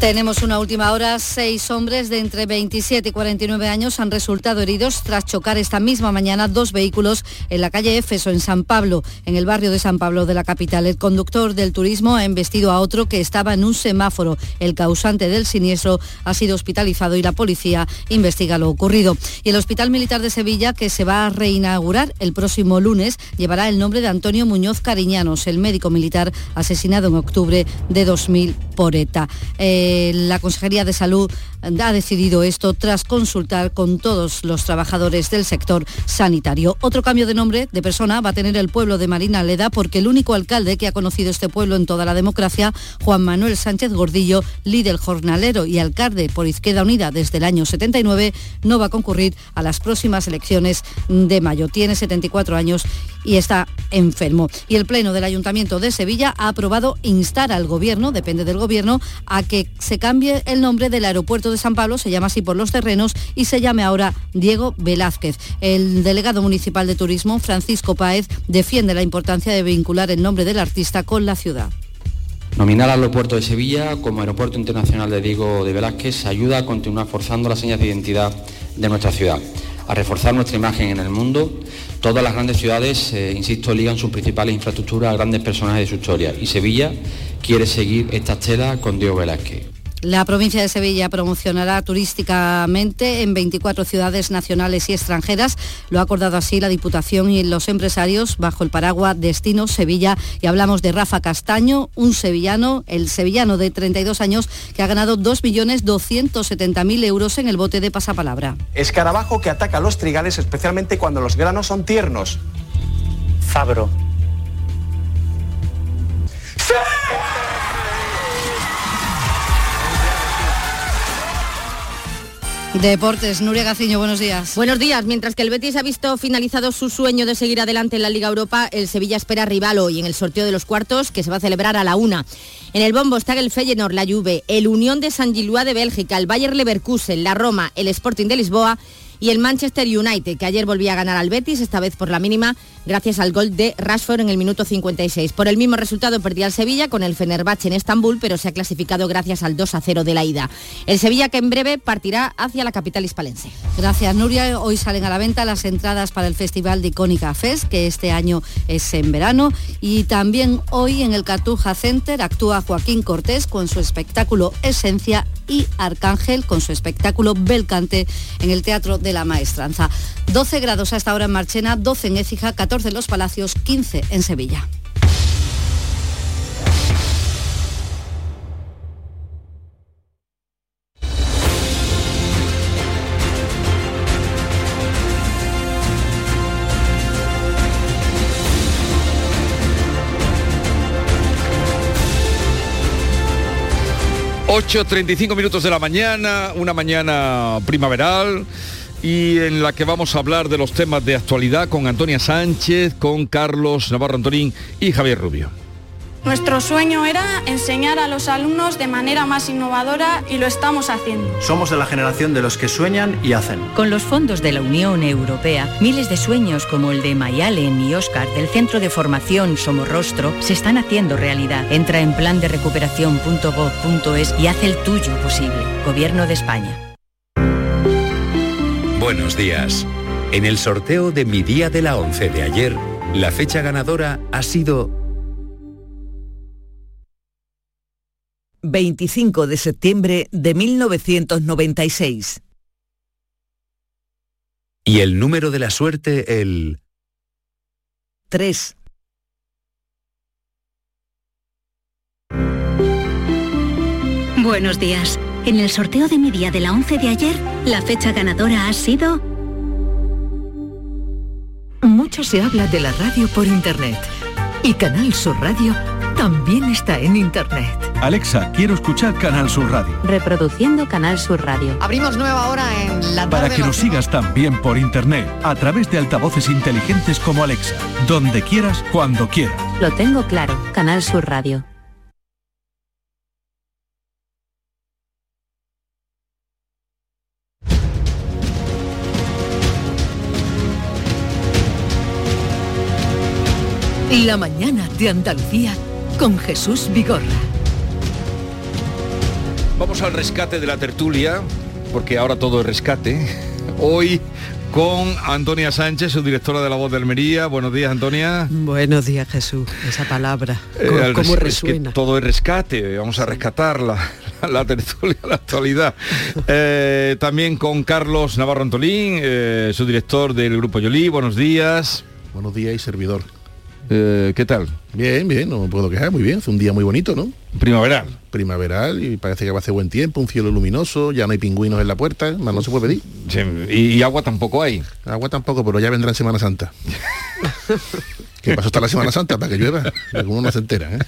Tenemos una última hora. Seis hombres de entre 27 y 49 años han resultado heridos tras chocar esta misma mañana dos vehículos en la calle Éfeso, en San Pablo, en el barrio de San Pablo de la capital. El conductor del turismo ha embestido a otro que estaba en un semáforo. El causante del siniestro ha sido hospitalizado y la policía investiga lo ocurrido. Y el Hospital Militar de Sevilla, que se va a reinaugurar el próximo lunes, llevará el nombre de Antonio Muñoz Cariñanos, el médico militar asesinado en octubre de 2000 por ETA. Eh, la Consejería de Salud ha decidido esto tras consultar con todos los trabajadores del sector sanitario. Otro cambio de nombre de persona va a tener el pueblo de Marina Leda porque el único alcalde que ha conocido este pueblo en toda la democracia, Juan Manuel Sánchez Gordillo, líder jornalero y alcalde por Izquierda Unida desde el año 79, no va a concurrir a las próximas elecciones de mayo. Tiene 74 años y está enfermo. Y el Pleno del Ayuntamiento de Sevilla ha aprobado instar al Gobierno, depende del Gobierno, a que se cambie el nombre del aeropuerto de San Pablo, se llama así por los terrenos, y se llame ahora Diego Velázquez. El delegado municipal de turismo, Francisco Páez, defiende la importancia de vincular el nombre del artista con la ciudad. Nominar al aeropuerto de Sevilla como Aeropuerto Internacional de Diego de Velázquez ayuda a continuar forzando las señas de identidad de nuestra ciudad, a reforzar nuestra imagen en el mundo. Todas las grandes ciudades, eh, insisto, ligan sus principales infraestructuras a grandes personajes de su historia y Sevilla quiere seguir esta estela con Diego Velázquez. La provincia de Sevilla promocionará turísticamente en 24 ciudades nacionales y extranjeras. Lo ha acordado así la Diputación y los empresarios bajo el paraguas Destino Sevilla. Y hablamos de Rafa Castaño, un sevillano, el sevillano de 32 años que ha ganado 2.270.000 euros en el bote de pasapalabra. Escarabajo que ataca a los trigales especialmente cuando los granos son tiernos. Fabro. Deportes, Nuria Gaciño, buenos días. Buenos días. Mientras que el Betis ha visto finalizado su sueño de seguir adelante en la Liga Europa, el Sevilla espera rival hoy en el sorteo de los cuartos que se va a celebrar a la una. En el bombo está el Feyenoord, la Juve, el Unión de San Gilua de Bélgica, el Bayer Leverkusen, la Roma, el Sporting de Lisboa y el Manchester United, que ayer volvía a ganar al Betis, esta vez por la mínima, gracias al gol de Rashford en el minuto 56. Por el mismo resultado perdía el Sevilla con el Fenerbahce en Estambul, pero se ha clasificado gracias al 2 a 0 de la ida. El Sevilla que en breve partirá hacia la capital hispalense. Gracias, Nuria. Hoy salen a la venta las entradas para el Festival de Icónica Fest, que este año es en verano. Y también hoy en el Cartuja Center actúa Joaquín Cortés con su espectáculo Esencia y Arcángel con su espectáculo Belcante en el Teatro de la Maestranza. 12 grados hasta ahora en Marchena, 12 en Écija, 14 en Los Palacios, 15 en Sevilla. ...8.35 minutos de la mañana, una mañana primaveral y en la que vamos a hablar de los temas de actualidad con Antonia Sánchez, con Carlos Navarro Antonín y Javier Rubio. Nuestro sueño era enseñar a los alumnos de manera más innovadora y lo estamos haciendo. Somos de la generación de los que sueñan y hacen. Con los fondos de la Unión Europea, miles de sueños como el de Mayalen y Oscar del Centro de Formación Somorrostro se están haciendo realidad. Entra en plan de recuperación.gov.es y haz el tuyo posible. Gobierno de España. Buenos días. En el sorteo de mi día de la 11 de ayer, la fecha ganadora ha sido 25 de septiembre de 1996. Y el número de la suerte, el 3. Buenos días. En el sorteo de mi día de la 11 de ayer, la fecha ganadora ha sido... Mucho se habla de la radio por Internet. Y Canal Sur Radio también está en Internet. Alexa, quiero escuchar Canal Sur Radio. Reproduciendo Canal Sur Radio. Abrimos nueva hora en la tarde Para que nos sigas también por Internet, a través de altavoces inteligentes como Alexa. Donde quieras, cuando quieras. Lo tengo claro. Canal Sur Radio. La mañana de Andalucía con Jesús Vigorra. Vamos al rescate de la tertulia, porque ahora todo es rescate. Hoy con Antonia Sánchez, su directora de La Voz de Almería. Buenos días, Antonia. Buenos días, Jesús. Esa palabra. ¿Cómo, Eh, cómo res- es resuena? que todo es rescate. Vamos a rescatar la, la tertulia, la actualidad. Eh, también con Carlos Navarro Antolín, eh, su director del Grupo Yolí. Buenos días. Buenos días y servidor. Eh, ¿Qué tal? Bien, bien, no me puedo quejar, muy bien. Fue un día muy bonito, ¿no? Primaveral. Primaveral y parece que va a hacer buen tiempo, un cielo luminoso, ya no hay pingüinos en la puerta, más no se puede pedir. y, y agua tampoco hay. Agua tampoco, pero ya vendrá en Semana Santa. que pasó hasta la Semana Santa para que llueva, no se entera, ¿eh?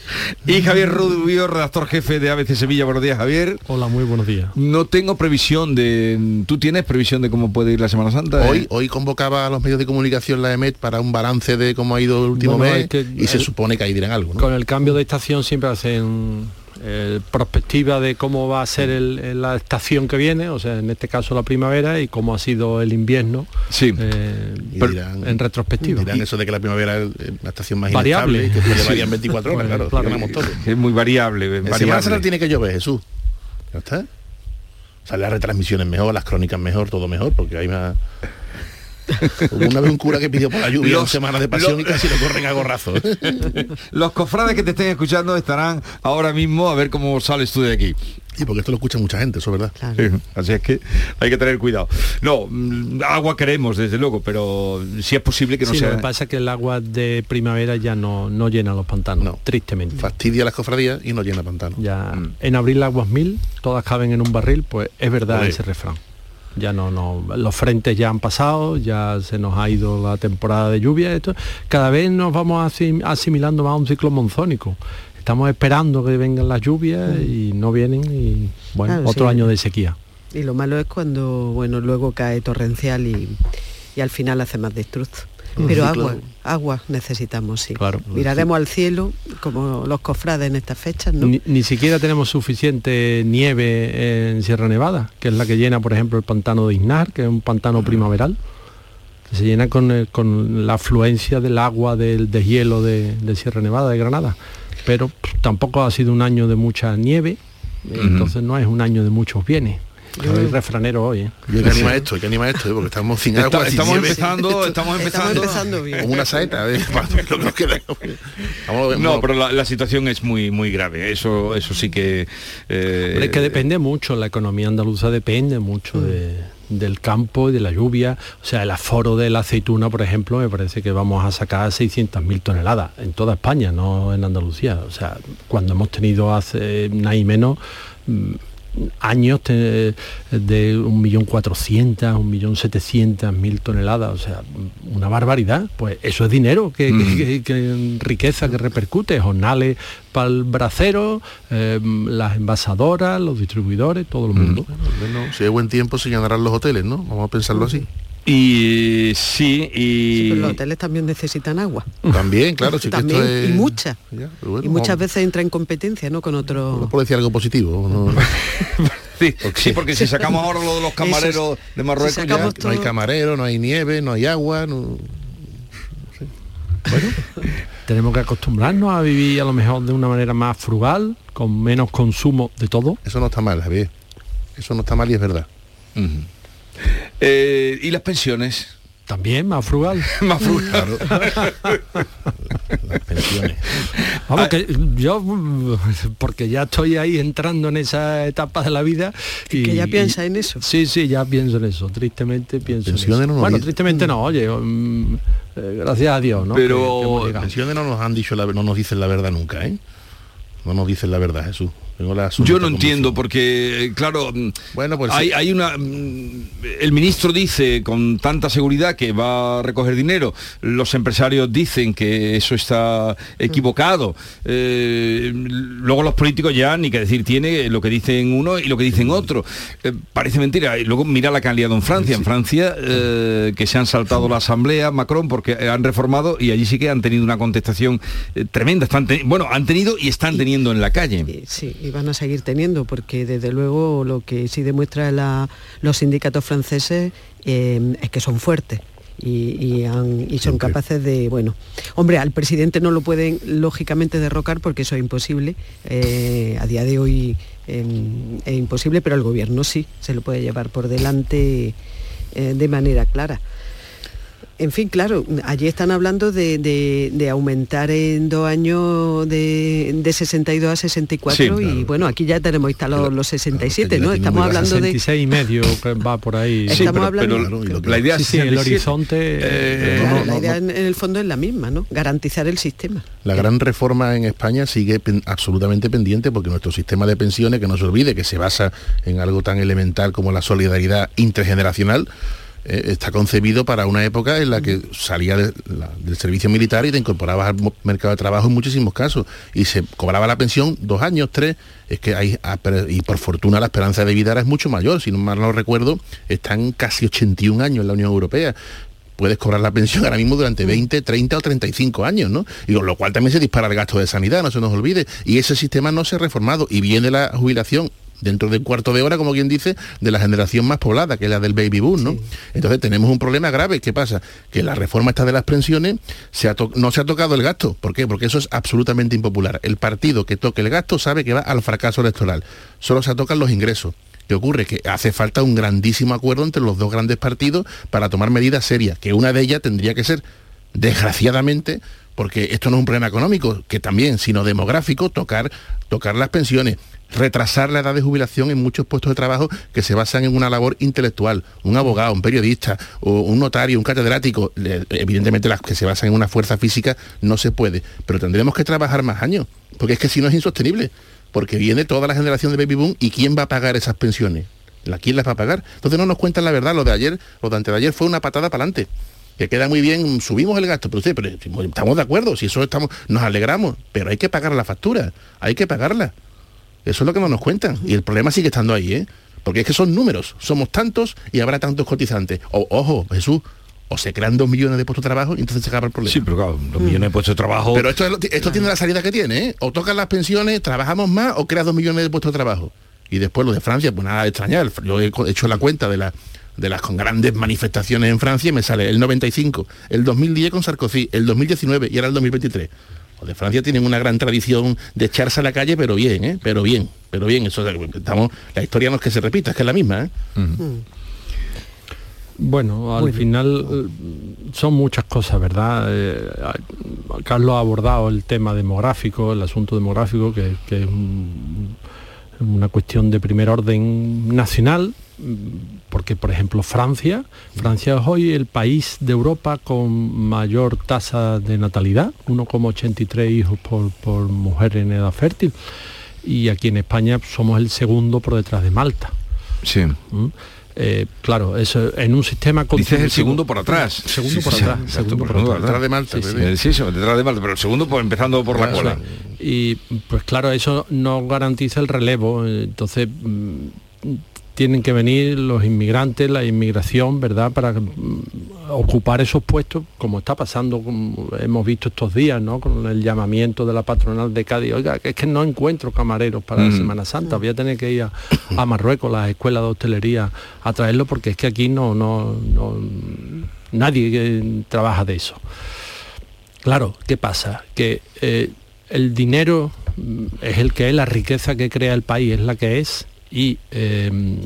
Y Javier Rubio, redactor jefe de ABC Sevilla. Buenos días, Javier. Hola, muy buenos días. No tengo previsión de... ¿Tú tienes previsión de cómo puede ir la Semana Santa? Hoy, hoy convocaba a los medios de comunicación la EMET para un balance de cómo ha ido el último Bueno, mes que- y se supone que ahí dirán algo, ¿no? Con el cambio de estación siempre hacen eh, perspectiva de cómo va a ser el- el- la estación que viene, o sea, en este caso la primavera y cómo ha sido el invierno sí. Pero- dirán- en retrospectiva. Dirán eso de que la primavera es la estación más Variable. inestable, que puede variar en 24 horas, Bueno, claro, claro. todo. Es muy variable. Variable. Semana tiene que llover, Jesús. ¿Ya está? Sale las retransmisiones mejor, las crónicas mejor, todo mejor, porque hay más... Hubo una vez un cura que pidió por la lluvia Los- en Semana de Pasión los- y casi lo corren a gorrazo. Los cofrades que te estén escuchando estarán ahora mismo a ver cómo sales tú de aquí. Y porque esto lo escucha mucha gente, eso es verdad. Sí, así es que hay que tener cuidado. No, mm, agua queremos, desde luego, pero si es posible que no Sí, sea... lo que pasa es que el agua de primavera ya no, no llena los pantanos, tristemente. Fastidia las cofradías y no llena pantanos. Ya en abril aguas mil, todas caben en un barril, pues es verdad ese refrán. Ya no, no, los frentes ya han pasado, ya se nos ha ido la temporada de lluvia, esto, cada vez nos vamos asim- asimilando más a un ciclo monzónico. Estamos esperando que vengan las lluvias y no vienen y bueno, Claro, otro sí. año de sequía. Y lo malo es cuando, bueno, luego cae torrencial y, y al final hace más destruzo. Un Pero agua, agua necesitamos, sí. Claro. Miraremos al cielo, como los cofrades en estas fechas, ¿no? Ni, ni siquiera tenemos suficiente nieve en Sierra Nevada, que es la que llena, por ejemplo, el pantano de Iznar, que es un pantano primaveral. que Se llena con, el- con la afluencia del agua del deshielo de, de Sierra Nevada, de Granada. Pero pff, tampoco ha sido un año de mucha nieve, entonces no es un año de muchos bienes. Soy refranero hoy. ¿eh? Animar esto, hay que animar esto, ¿eh? porque estamos sin Está- agua. sin estamos empezando, estamos empezando. Con una saeta, ¿eh? No, pero la, la situación es muy muy grave. Eso eso sí que eh, es que depende mucho, la economía andaluza depende mucho de- del campo y de la lluvia. O sea, el aforo de la aceituna, por ejemplo, me parece que vamos a sacar 600.000 toneladas en toda España, no en Andalucía. O sea, cuando hemos tenido hace nada y menos mm, años te- de 1.400.000, 1.700.000 toneladas, o sea, una barbaridad. Pues eso es dinero, que, que- que- que riqueza que repercute, jornales para el bracero, eh, las envasadoras, los distribuidores, todo el mundo. Bueno, si hay buen tiempo se llenarán los hoteles, ¿no? Vamos a pensarlo así. Y sí, y... Pero los hoteles también necesitan agua. También, claro, sí que también, esto es- y mucha. Ya, bueno, y muchas vamos- veces entra en competencia, ¿no? Con otro... No puedo decir algo positivo. ¿no? Sí, sí, porque si sacamos ahora lo de los camareros de Marruecos, si ya- No hay camarero, no hay nieve, no hay agua. No... Tenemos que acostumbrarnos a vivir a lo mejor de una manera más frugal, con menos consumo de todo. Eso no está mal, Javier. Eso no está mal y es verdad. Eh, ¿Y las pensiones? También más frugal. más frugal. Las pensiones. Vamos, que yo, porque ya estoy ahí entrando en esa etapa de la vida. Y, que ya piensa y- en eso. Sí, sí, ya pienso en eso. Tristemente pienso en eso. no bueno, tristemente no, oye, mm, eh, gracias a Dios, ¿no? Que- que llegado. pensiones no nos han dicho, la, no nos dicen la verdad nunca, ¿eh? No nos dicen la verdad, Jesús. Tengo la Yo no entiendo porque, eh, claro, mm, Bueno, pues hay, sí. hay una... mm, El ministro dice con tanta seguridad que va a recoger dinero, los empresarios dicen que eso está equivocado, eh, luego los políticos ya, ni que decir, tiene lo que dicen uno y lo que dicen otro. Eh, parece mentira. Y luego mira la que han liado en Francia. En Francia, eh, que se han saltado la asamblea, Macron, porque han reformado y allí sí que han tenido una contestación eh, tremenda. Están bueno, han tenido y están teniendo en la calle. Sí, y van a seguir teniendo, porque desde luego lo que sí demuestra la- los sindicatos franceses eh, es que son fuertes. Y, y han- y son capaces de, bueno, hombre, al presidente no lo pueden lógicamente derrocar porque eso es imposible, eh, a día de hoy eh, es imposible, pero el gobierno sí, se lo puede llevar por delante eh, de manera clara. En fin, claro, allí están hablando de, de- de aumentar en dos años de, de 62 a 64 Sí, y claro. bueno, aquí ya tenemos instalados los 67, ¿no? Estamos hablando de... 66 y medio que va por ahí. Sí, Estamos pero- hablando- pero y la idea Sí, el 67. horizonte... Eh, Claro, no, la idea no. En, en el fondo es la misma, ¿no? Garantizar el sistema. La gran reforma en España sigue pen- absolutamente pendiente porque nuestro sistema de pensiones, que no se olvide que se basa en algo tan elemental como la solidaridad intergeneracional, eh, está concebido para una época en la que salía de- la- del servicio militar y te incorporabas al mercado de trabajo en muchísimos casos. Y se cobraba la pensión dos años, tres, es que hay, ah, y por fortuna la esperanza de vida ahora es mucho mayor, si no mal no recuerdo, están casi 81 años en la Unión Europea. Puedes cobrar la pensión ahora mismo durante 20, 30 o 35 años, ¿no? Y con lo cual también se dispara el gasto de sanidad, no se nos olvide. Y ese sistema no se ha reformado. Y viene la jubilación dentro del cuarto de hora, como quien dice, de la generación más poblada, que es la del baby boom, ¿no? Entonces tenemos un problema grave. ¿Qué pasa? Que la reforma esta de las pensiones se ha to- no se ha tocado el gasto. ¿Por qué? Porque eso es absolutamente impopular. El partido que toque el gasto sabe que va al fracaso electoral. Solo se tocan los ingresos. ¿Qué ocurre? Que hace falta un grandísimo acuerdo entre los dos grandes partidos para tomar medidas serias, que una de ellas tendría que ser, desgraciadamente, porque esto no es un problema económico, que también, sino demográfico, tocar, tocar las pensiones. Retrasar la edad de jubilación en muchos puestos de trabajo que se basan en una labor intelectual, un abogado, un periodista, o un notario, un catedrático, evidentemente las que se basan en una fuerza física no se puede, pero tendremos que trabajar más años, porque es que si no es insostenible, porque viene toda la generación de baby boom y quién va a pagar esas pensiones, ¿La quién las va a pagar. Entonces no nos cuentan la verdad, lo de ayer, lo de antes de ayer fue una patada para adelante que queda muy bien, subimos el gasto, pero, usted, pero estamos de acuerdo, si eso estamos, nos alegramos, pero hay que pagar la factura, hay que pagarla. Eso es lo que no nos cuentan. Y el problema sigue estando ahí, ¿eh? Porque es que son números, somos tantos y habrá tantos cotizantes. O, ojo, Jesús, o se crean dos millones de puestos de trabajo y entonces se acaba el problema. Sí, pero claro, dos millones de puestos de trabajo. Pero esto, esto tiene la salida que tiene, ¿eh? O tocan las pensiones, trabajamos más o creas dos millones de puestos de trabajo. Y después lo de Francia, pues nada de extrañar. Yo he hecho la cuenta de la de las con grandes manifestaciones en Francia y me sale el 95, el 2010 con Sarkozy, el 2019 y ahora el 2023. Los de Francia tienen una gran tradición de echarse a la calle, pero bien, ¿eh? pero bien, pero bien. Eso estamos, la historia no es que se repita, es que es la misma. ¿eh? Mm. Bueno, al final eh, son muchas cosas, ¿verdad? Eh, Carlos ha abordado el tema demográfico, el asunto demográfico, que, que es una cuestión de primer orden nacional, porque por ejemplo Francia, Francia es hoy el país de Europa con mayor tasa de natalidad, 1,83 hijos por, mujer en edad fértil, y aquí en España somos el segundo por detrás de Malta. Sí. ¿Mm? Eh, claro, eso en un sistema Dices el segundo por atrás. Segundo por atrás. segundo por atrás. Detrás de Malta. Sí, detrás de Malta, pero el segundo por, empezando por la cola. Y pues claro, eso no garantiza el relevo. Entonces mm, tienen que venir los inmigrantes, la inmigración, ¿verdad?, para mm, ocupar esos puestos, como está pasando, como hemos visto estos días, ¿no?, con el llamamiento de la patronal de Cádiz, oiga, es que no encuentro camareros para la mm. Semana Santa, voy a tener que ir a, Marruecos, las escuelas de hostelería, a traerlo, porque es que aquí no, no, nadie eh, trabaja de eso. Claro, ¿qué pasa? Que eh, el dinero mm, es el que es, la riqueza que crea el país es la que es, y em,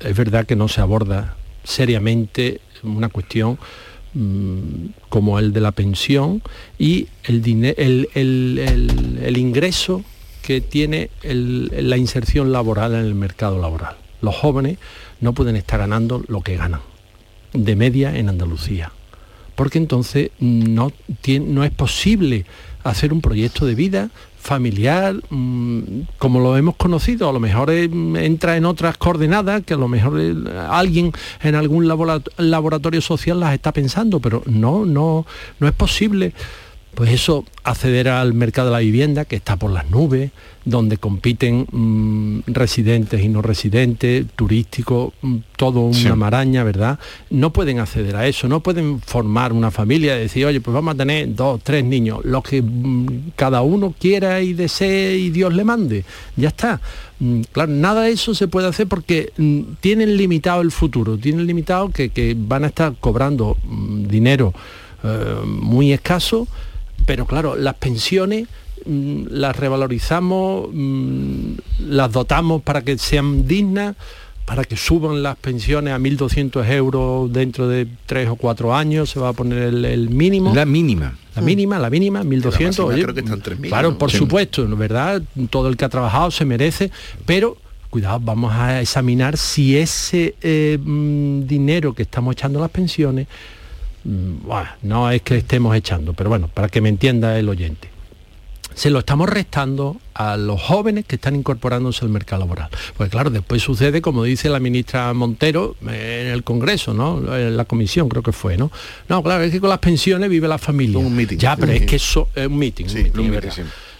es verdad que no se aborda seriamente una cuestión mm, como el de la pensión y el, el, ingreso que tiene la inserción laboral en el mercado laboral. Los jóvenes no pueden estar ganando lo que ganan de media en Andalucía, porque entonces no, no es posible hacer un proyecto de vida familiar, mm, como lo hemos conocido, a lo mejor entra en otras coordenadas, que a lo mejor alguien en algún laboratorio social las está pensando, pero no, no, no es posible pues eso, acceder al mercado de la vivienda, que está por las nubes, donde compiten mm, residentes y no residentes, turísticos, mm, todo una maraña, ¿verdad? No pueden acceder a eso, no pueden formar una familia y decir, oye, pues vamos a tener dos, tres niños, lo que mm, cada uno quiera y desee y Dios le mande. Ya está. claro, nada de eso se puede hacer porque tienen limitado el futuro, tienen limitado que, van a estar cobrando dinero eh, muy escaso pero claro, las pensiones mm, las revalorizamos, mm, las dotamos para que sean dignas, para que suban las pensiones a 1.200 euros dentro de tres o cuatro años, se va a poner el, mínimo. La mínima. La mínima, la mínima, 1.200. claro, por supuesto, ¿verdad? Todo el que ha trabajado se merece, pero cuidado, vamos a examinar si ese eh, mm, dinero que estamos echando a las pensiones Mm, no es que estemos echando, pero bueno, para que me entienda el oyente. Se lo estamos restando a los jóvenes que están incorporándose al mercado laboral. Pues claro, después sucede, como dice la ministra Montero eh, en el Congreso, ¿no? En la comisión creo que fue, ¿no? No, claro, es que con las pensiones vive la familia. Un meeting. Ya, pero es que eso es un meeting.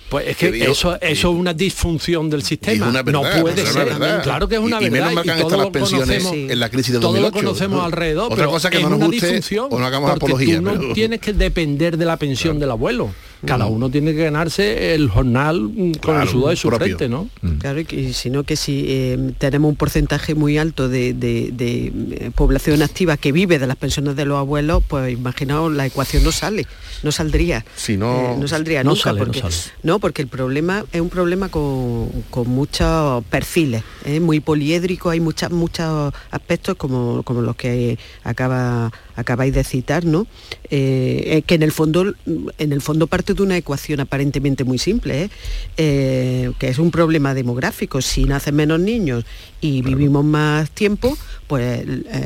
Pues es que eso, eso es una disfunción del sistema. no puede ser. Claro que es una verdad. Y, todos lo conocemos, en la crisis de 2008. Todos lo conocemos alrededor. Otra cosa que no nos guste o no hagamos apología. Tú no tienes que depender de la pensión del abuelo cada mm. uno tiene que ganarse el jornal con el sudor de su frente, ¿no? Mm. Claro, y sino que si eh, tenemos un porcentaje muy alto de, eh, población activa que vive de las pensiones de los abuelos, pues imaginaos, la ecuación no sale, no saldría. Si no, eh, no saldría nunca, porque, no, porque el problema es un problema con, muchos perfiles ¿eh? muy poliédrico, hay muchas, muchos aspectos como, como los que acaba, acabáis de citar, ¿no? Eh, que en el fondo, en el fondo parte de una ecuación aparentemente muy simple, que es un problema demográfico. Si nacen menos niños y vivimos más tiempo, pues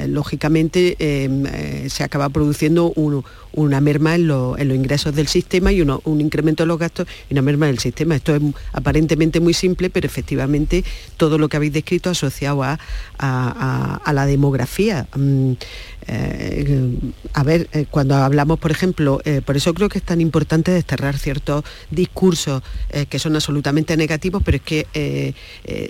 lógicamente se acaba produciendo una merma en, los ingresos del sistema y un incremento de los gastos y una merma del sistema. Esto es aparentemente muy simple, pero efectivamente todo lo que habéis descrito asociado a, la demografía. Mm, eh, a ver, eh, cuando hablamos, por ejemplo, eh, por eso creo que es tan importante desterrar ciertos discursos que son absolutamente negativos, pero es que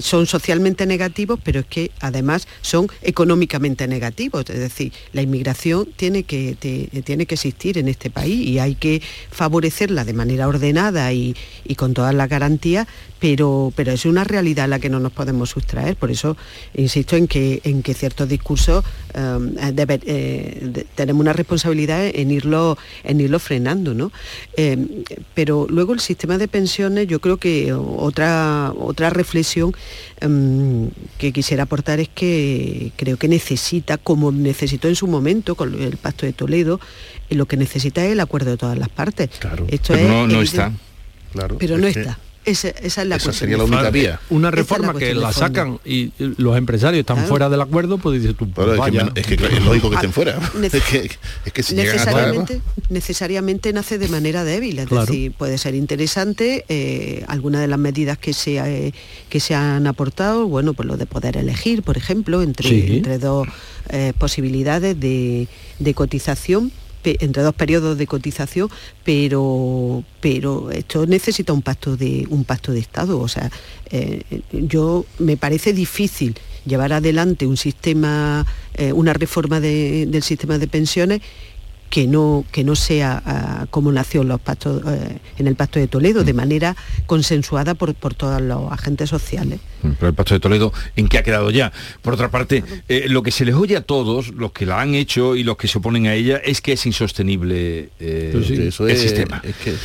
son socialmente negativos, pero es que además son económicamente negativos. Es decir, la inmigración tiene que, tiene que existir en este país y hay que favorecerla de manera ordenada y, y con todas las garantías, pero, pero es una realidad a la que no nos podemos sustraer. Por eso insisto en que, en que ciertos discursos eh, tenemos una responsabilidad en irlo, en irlo frenando. ¿no? Eh, pero luego el sistema de pensiones, yo creo que otra, otra reflexión em, que quisiera aportar es que creo que necesita, como necesitó en su momento con el Pacto de Toledo, lo que necesita es el acuerdo de todas las partes. Esto pero no, está. Claro, pero no está. Esa, es la esa sería la única vía. Una reforma que la sacan y los empresarios están fuera del acuerdo, pues dices tú, pues es, que, es, lógico que estén fuera. es que, si necesariamente, necesariamente nace de manera débil, es decir, puede ser interesante eh, algunas de las medidas que se, eh, que se han aportado, bueno, pues lo de poder elegir, por ejemplo, entre, entre dos eh, posibilidades de, de cotización entre dos periodos de cotización, pero, pero esto necesita un pacto de, un pacto de Estado. O sea, eh, yo me parece difícil llevar adelante un sistema, eh, una reforma del sistema de pensiones que no, que no sea ah, como nació los pactos, eh, en el Pacto de Toledo, de mm. manera consensuada por, por todos los agentes sociales. Mm, pero el Pacto de Toledo, ¿en qué ha quedado ya? Por otra parte, eh, lo que se les oye a todos, los que la han hecho y los que se oponen a ella, es que es insostenible eh, el sistema.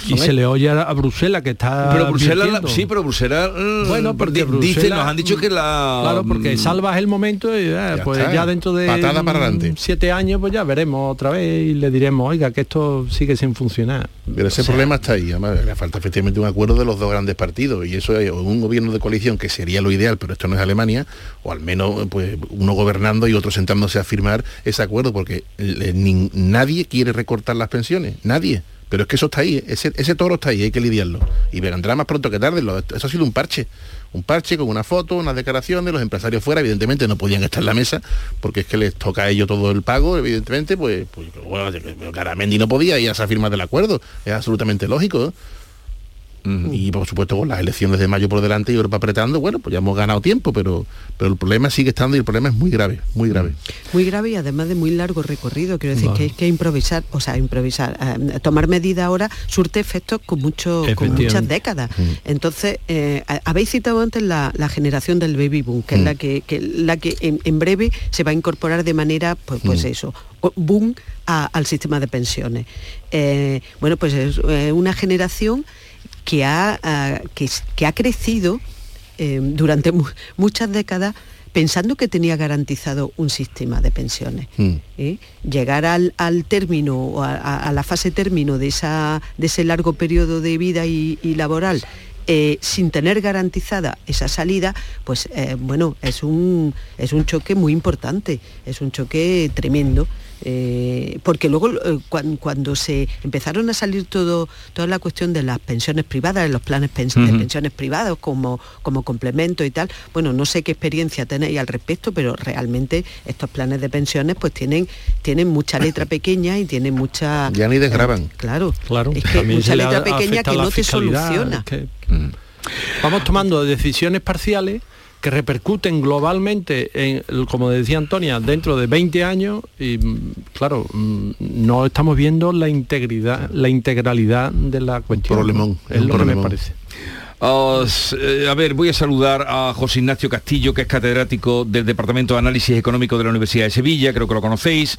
y se le oye a, Bruselas que está... Pero Bruselas, sí, pero Bruselas... Mm, bueno, porque dice, nos han dicho que la... Claro, porque salvas el momento y pues ya dentro de... Patada para adelante. Siete años, pues ya veremos otra vez y le diremos, oiga, que esto sigue sin funcionar. Pero ese problema está ahí, además, le falta efectivamente un acuerdo de los dos grandes partidos y eso es un gobierno de coalición que sería lo ideal, pero esto no es Alemania, o al menos pues uno gobernando y otro sentándose a firmar ese acuerdo, porque nadie quiere recortar las pensiones, nadie. Pero es que eso está ahí, ese, ese toro está ahí, hay que lidiarlo. Y vendrá más pronto que tarde, eso ha sido un parche un parche con una foto, unas declaraciones, los empresarios fuera, evidentemente no podían estar en la mesa, porque es que les toca a ellos todo el pago, evidentemente, pues, pues bueno, Garamendi no podía ir a esa firma del acuerdo, es absolutamente lógico. Y por supuesto con las elecciones de mayo por delante y Europa apretando, bueno, pues ya hemos ganado tiempo, pero, pero el problema sigue estando y el problema es muy grave, muy grave. Muy grave y además de muy largo recorrido, quiero decir que hay que improvisar, o sea, improvisar, eh, tomar medida ahora surte efectos con, mucho, con muchas décadas. Entonces, eh, habéis citado antes la, generación del baby boom, que es la que, la que en, breve se va a incorporar de manera, pues, pues eso, boom al sistema de pensiones. Eh, bueno, pues es una generación que ha, que, ha crecido eh, durante muchas décadas pensando que tenía garantizado un sistema de pensiones. Mm. ¿eh? Llegar al, término, o a, la fase término de, esa, de ese largo periodo de vida y, laboral eh, sin tener garantizada esa salida, pues bueno, es un, es un choque muy importante, es un choque tremendo. Eh, porque luego eh, cuando, se empezaron a salir todo, toda la cuestión de las pensiones privadas, de los planes de pensiones privados como, como complemento y tal, bueno, no sé qué experiencia tenéis al respecto, pero realmente estos planes de pensiones pues tienen, tienen mucha letra pequeña y tienen mucha... Ya ni desgraban. Eh, claro, claro. Es que mucha letra pequeña que no te soluciona. Mm. Vamos tomando decisiones parciales que repercuten globalmente, en, como decía Antonia, dentro de 20 años y claro, mm, no estamos viendo la integridad, la integralidad de la cuestión. Problemón, es lo que me parece. Eh, a ver, voy a saludar a José Ignacio Castillo, que es catedrático del Departamento de Análisis Económico de la Universidad de Sevilla, creo que lo conocéis.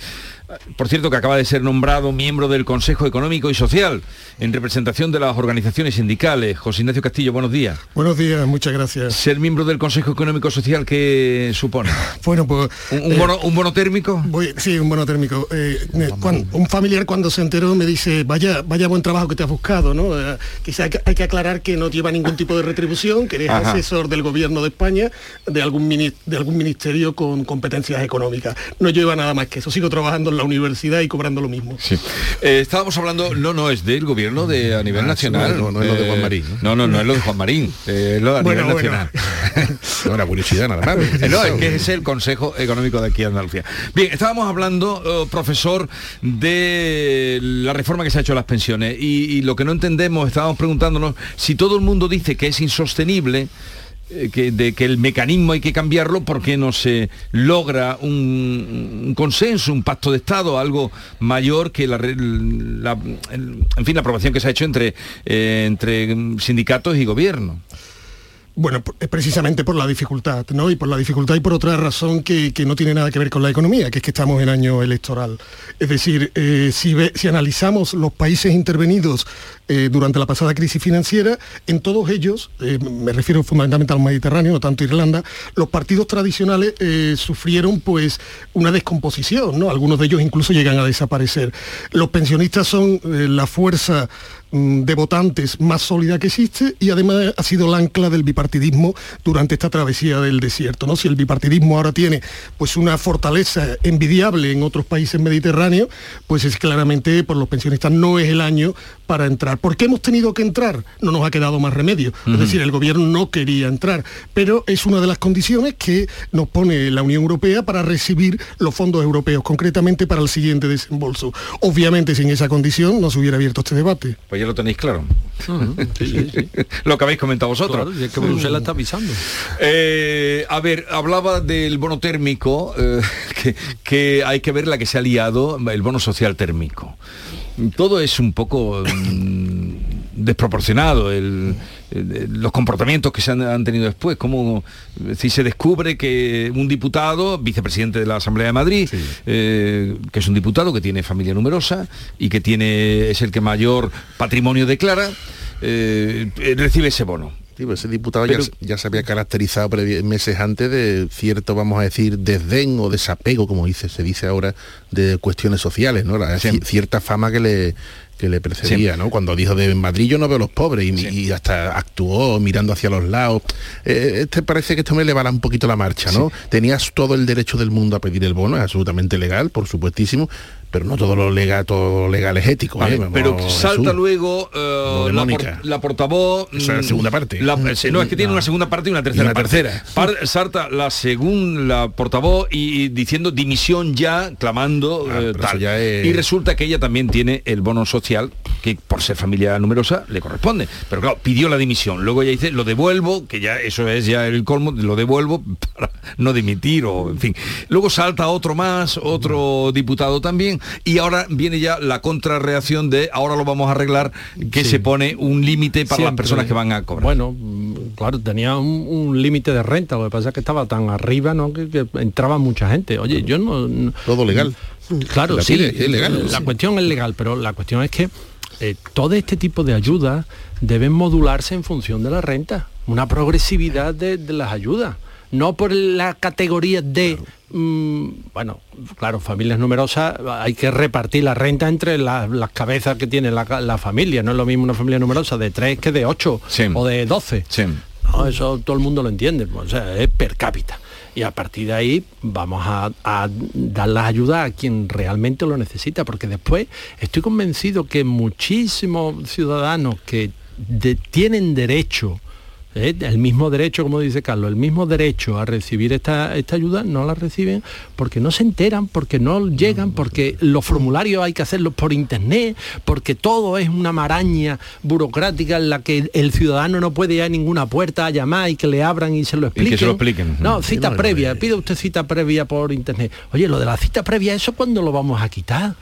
Por cierto que acaba de ser nombrado miembro del Consejo Económico y Social en representación de las organizaciones sindicales. José Ignacio Castillo, buenos días. Buenos días, muchas gracias. Ser miembro del Consejo Económico y Social, ¿qué supone? Bueno, pues... ¿Un, un, bono, un bono, térmico? Voy, sí, un bono térmico. Eh, cuando, un familiar cuando se enteró me dice, vaya, vaya buen trabajo que te has buscado, ¿no? Eh, quizá hay que, hay que, aclarar que no lleva ningún tipo de retribución, que eres Ajá. asesor del gobierno de España, de algún, de algún ministerio con competencias económicas. No lleva nada más que eso. Sigo trabajando en la universidad y cobrando lo mismo. Sí. Eh, estábamos hablando, no, no, es del gobierno de a nivel ah, nacional. No, no, es lo de Juan Marín. No, no, no es lo de Juan Marín, eh, es lo de a bueno, nivel bueno. nacional. no, una curiosidad nada más. no, es que es el Consejo Económico de aquí de Andalucía. Bien, estábamos hablando, oh, profesor, de la reforma que se ha hecho a las pensiones y, y lo que no entendemos, estábamos preguntándonos si todo el mundo dice que es insostenible, eh, que, de que el mecanismo hay que cambiarlo porque no se logra un, consenso, un pacto de Estado, algo mayor que la, en fin, la aprobación que se ha hecho entre, eh, entre sindicatos y gobierno. Bueno, precisamente por la dificultad, ¿no? Y por la dificultad y por otra razón que, que, no tiene nada que ver con la economía, que es que estamos en año electoral. Es decir, eh, si, si, analizamos los países intervenidos eh, durante la pasada crisis financiera, en todos ellos, eh, me refiero fundamentalmente al Mediterráneo, no tanto Irlanda, los partidos tradicionales eh, sufrieron pues una descomposición, ¿no? Algunos de ellos incluso llegan a desaparecer. Los pensionistas son la fuerza de votantes más sólida que existe y además ha sido el ancla del bipartidismo durante esta travesía del desierto. ¿no? Si el bipartidismo ahora tiene pues una fortaleza envidiable en otros países mediterráneos, pues es claramente por los pensionistas no es el año para entrar. ¿Por qué hemos tenido que entrar? No nos ha quedado más remedio. Uh -huh. Es decir, el gobierno no quería entrar, pero es una de las condiciones que nos pone la Unión Europea para recibir los fondos europeos, concretamente para el siguiente desembolso. Obviamente, sin esa condición no se hubiera abierto este debate. Pues ya lo tenéis claro. Uh -huh. sí, sí, sí. lo que habéis comentado vosotros. Claro, es que Bruselas está avisando. Eh, a ver, hablaba del bono térmico, eh, que, que hay que ver la que se ha liado, el bono social térmico todo es un poco mmm, desproporcionado el, el, los comportamientos que se han, han, tenido después como si se descubre que un diputado vicepresidente de la Asamblea de Madrid sí. eh, que es un diputado que tiene familia numerosa y que tiene es el que mayor patrimonio declara eh, recibe ese bono Sí, pues ese diputado Pero, ya, ya, se había caracterizado meses antes de cierto, vamos a decir, desdén o desapego, como dice, se dice ahora, de cuestiones sociales, ¿no? La, sí. Cierta fama que le, que le precedía, sí. ¿no? Cuando dijo de Madrid yo no veo los pobres y, sí. y hasta actuó mirando hacia los lados. Eh, este parece que esto me elevará un poquito la marcha, ¿no? Sí. Tenías todo el derecho del mundo a pedir el bono, es absolutamente legal, por supuestísimo, pero no todo lo legal, todo lo legal es ético. ¿eh? Pero salta luego uh, la, por, la, portavoz. Esa la segunda parte. La, no, es que tiene no. una segunda parte y una tercera. Y una tercera. Parte. salta la segunda la portavoz y, y, diciendo dimisión ya, clamando ah, eh, tal. Ya es... Y resulta que ella también tiene el bono social que por ser familia numerosa le corresponde. Pero claro, pidió la dimisión. Luego ella dice, lo devuelvo, que ya eso es ya el colmo, lo devuelvo para no dimitir o en fin. Luego salta otro más, otro diputado también y ahora viene ya la contrarreacción de ahora lo vamos a arreglar, que sí. se pone un límite para Siempre. las personas que van a cobrar. Bueno, claro, tenía un, un límite de renta, lo que pasa es que estaba tan arriba, ¿no? Que, que entraba mucha gente. Oye, yo no... no Todo legal. Claro, la sí, es legal. La cuestión es legal, pero la cuestión es que eh, todo este tipo de ayudas deben modularse en función de la renta, una progresividad de, de las ayudas no por la categoría de, claro. mmm, bueno, claro, familias numerosas, hay que repartir la renta entre la, las cabezas que tiene la, la, familia, no es lo mismo una familia numerosa de tres que de ocho sí. o de doce. Sí. No, eso todo el mundo lo entiende, o sea, es per cápita. Y a partir de ahí vamos a, dar las ayudas a quien realmente lo necesita, porque después estoy convencido que muchísimos ciudadanos que tienen derecho ¿eh? el mismo derecho, como dice Carlos, el mismo derecho a recibir esta, esta ayuda, no la reciben porque no se enteran, porque no llegan, porque los formularios hay que hacerlos por internet, porque todo es una maraña burocrática en la que el ciudadano no puede ir a ninguna puerta a llamar y que le abran y se lo expliquen. Y que se lo expliquen. No, cita previa, pide usted cita previa por internet. Oye, lo de la cita previa, ¿eso cuándo lo vamos a quitar?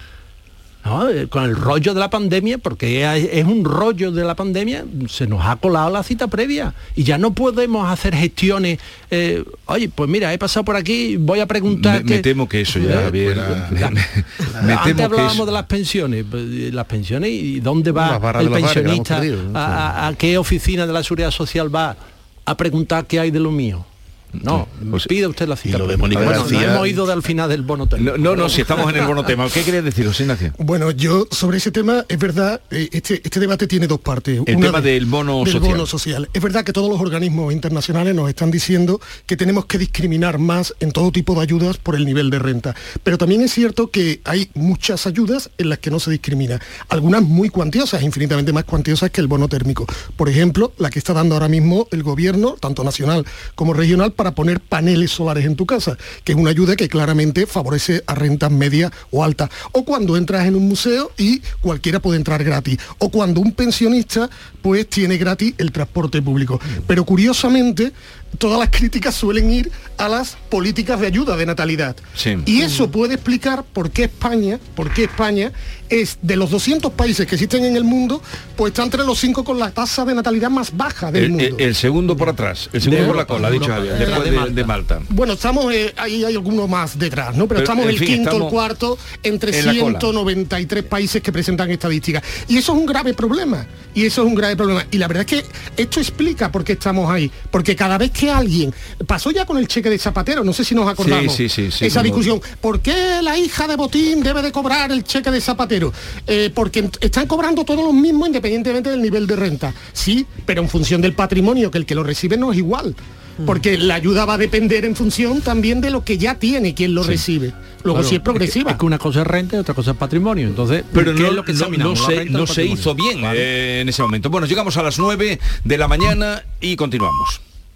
¿No? Eh, con el rollo de la pandemia, porque es, un rollo de la pandemia, se nos ha colado la cita previa y ya no podemos hacer gestiones. eh, oye, pues mira, he pasado por aquí, voy a preguntar. Me, me temo que eso ya, Javier, me- me- me Antes que hablábamos eso- de las pensiones, pues, las pensiones y dónde va el pensionista, la hemos perdido, ¿no? a, a- a qué oficina de la seguridad social va a preguntar qué hay de lo mío. No, pide usted la cita. lo de. Mónica Bueno, García- no hemos ido del final del bono técnico. No, no, no, si estamos en el bono tema. ¿Qué querías decir, José Ignacio? Bueno, yo sobre ese tema, es verdad, eh, este, este debate tiene dos partes. El tema del bono del social. bono social. Es verdad que todos los organismos internacionales nos están diciendo que tenemos que discriminar más en todo tipo de ayudas por el nivel de renta. Pero también es cierto que hay muchas ayudas en las que no se discrimina. Algunas muy cuantiosas, infinitamente más cuantiosas que el bono térmico. Por ejemplo, la que está dando ahora mismo el gobierno, tanto nacional como regional, para poner paneles solares en tu casa, que es una ayuda que claramente favorece a rentas medias o altas. O cuando entras en un museo y cualquiera puede entrar gratis. O cuando un pensionista pues tiene gratis el transporte público. Pero curiosamente, todas las críticas suelen ir a las políticas de ayuda de natalidad. Sí. Y eso puede explicar por qué España, por qué España es de los 200 países que existen en el mundo, pues está entre los cinco con la tasa de natalidad más baja del El, mundo. el- el segundo por atrás, el segundo De por la Europa, cola, ha dicho Europa. Javier, después De de, Malta. de Malta. Bueno, estamos, eh, ahí hay algunos más detrás, ¿no? Pero, Pero, estamos en el fin, quinto, estamos el cuarto, entre en la cola. 193 países que presentan estadísticas. Y eso es un grave problema. Y eso es un grave problema. Y la verdad es que esto explica por qué estamos ahí. Porque cada vez que alguien, pasó ya con el cheque de Zapatero, no sé si nos acordamos, Sí, sí, sí, sí, esa discusión, ¿por qué la hija de Botín debe de cobrar el cheque de Zapatero? Eh, porque están cobrando todos los mismos independientemente del nivel de renta. Sí, pero en función del patrimonio, que el que lo recibe no es igual. Porque la ayuda va a depender en función también de lo que ya tiene quien lo recibe. Luego Claro, si es progresiva. Es que una cosa es renta y otra cosa es patrimonio. Entonces, Pero ¿qué no, es lo que no- se, no hizo bien eh, en ese momento. Bueno, llegamos a las 9 de la mañana y continuamos.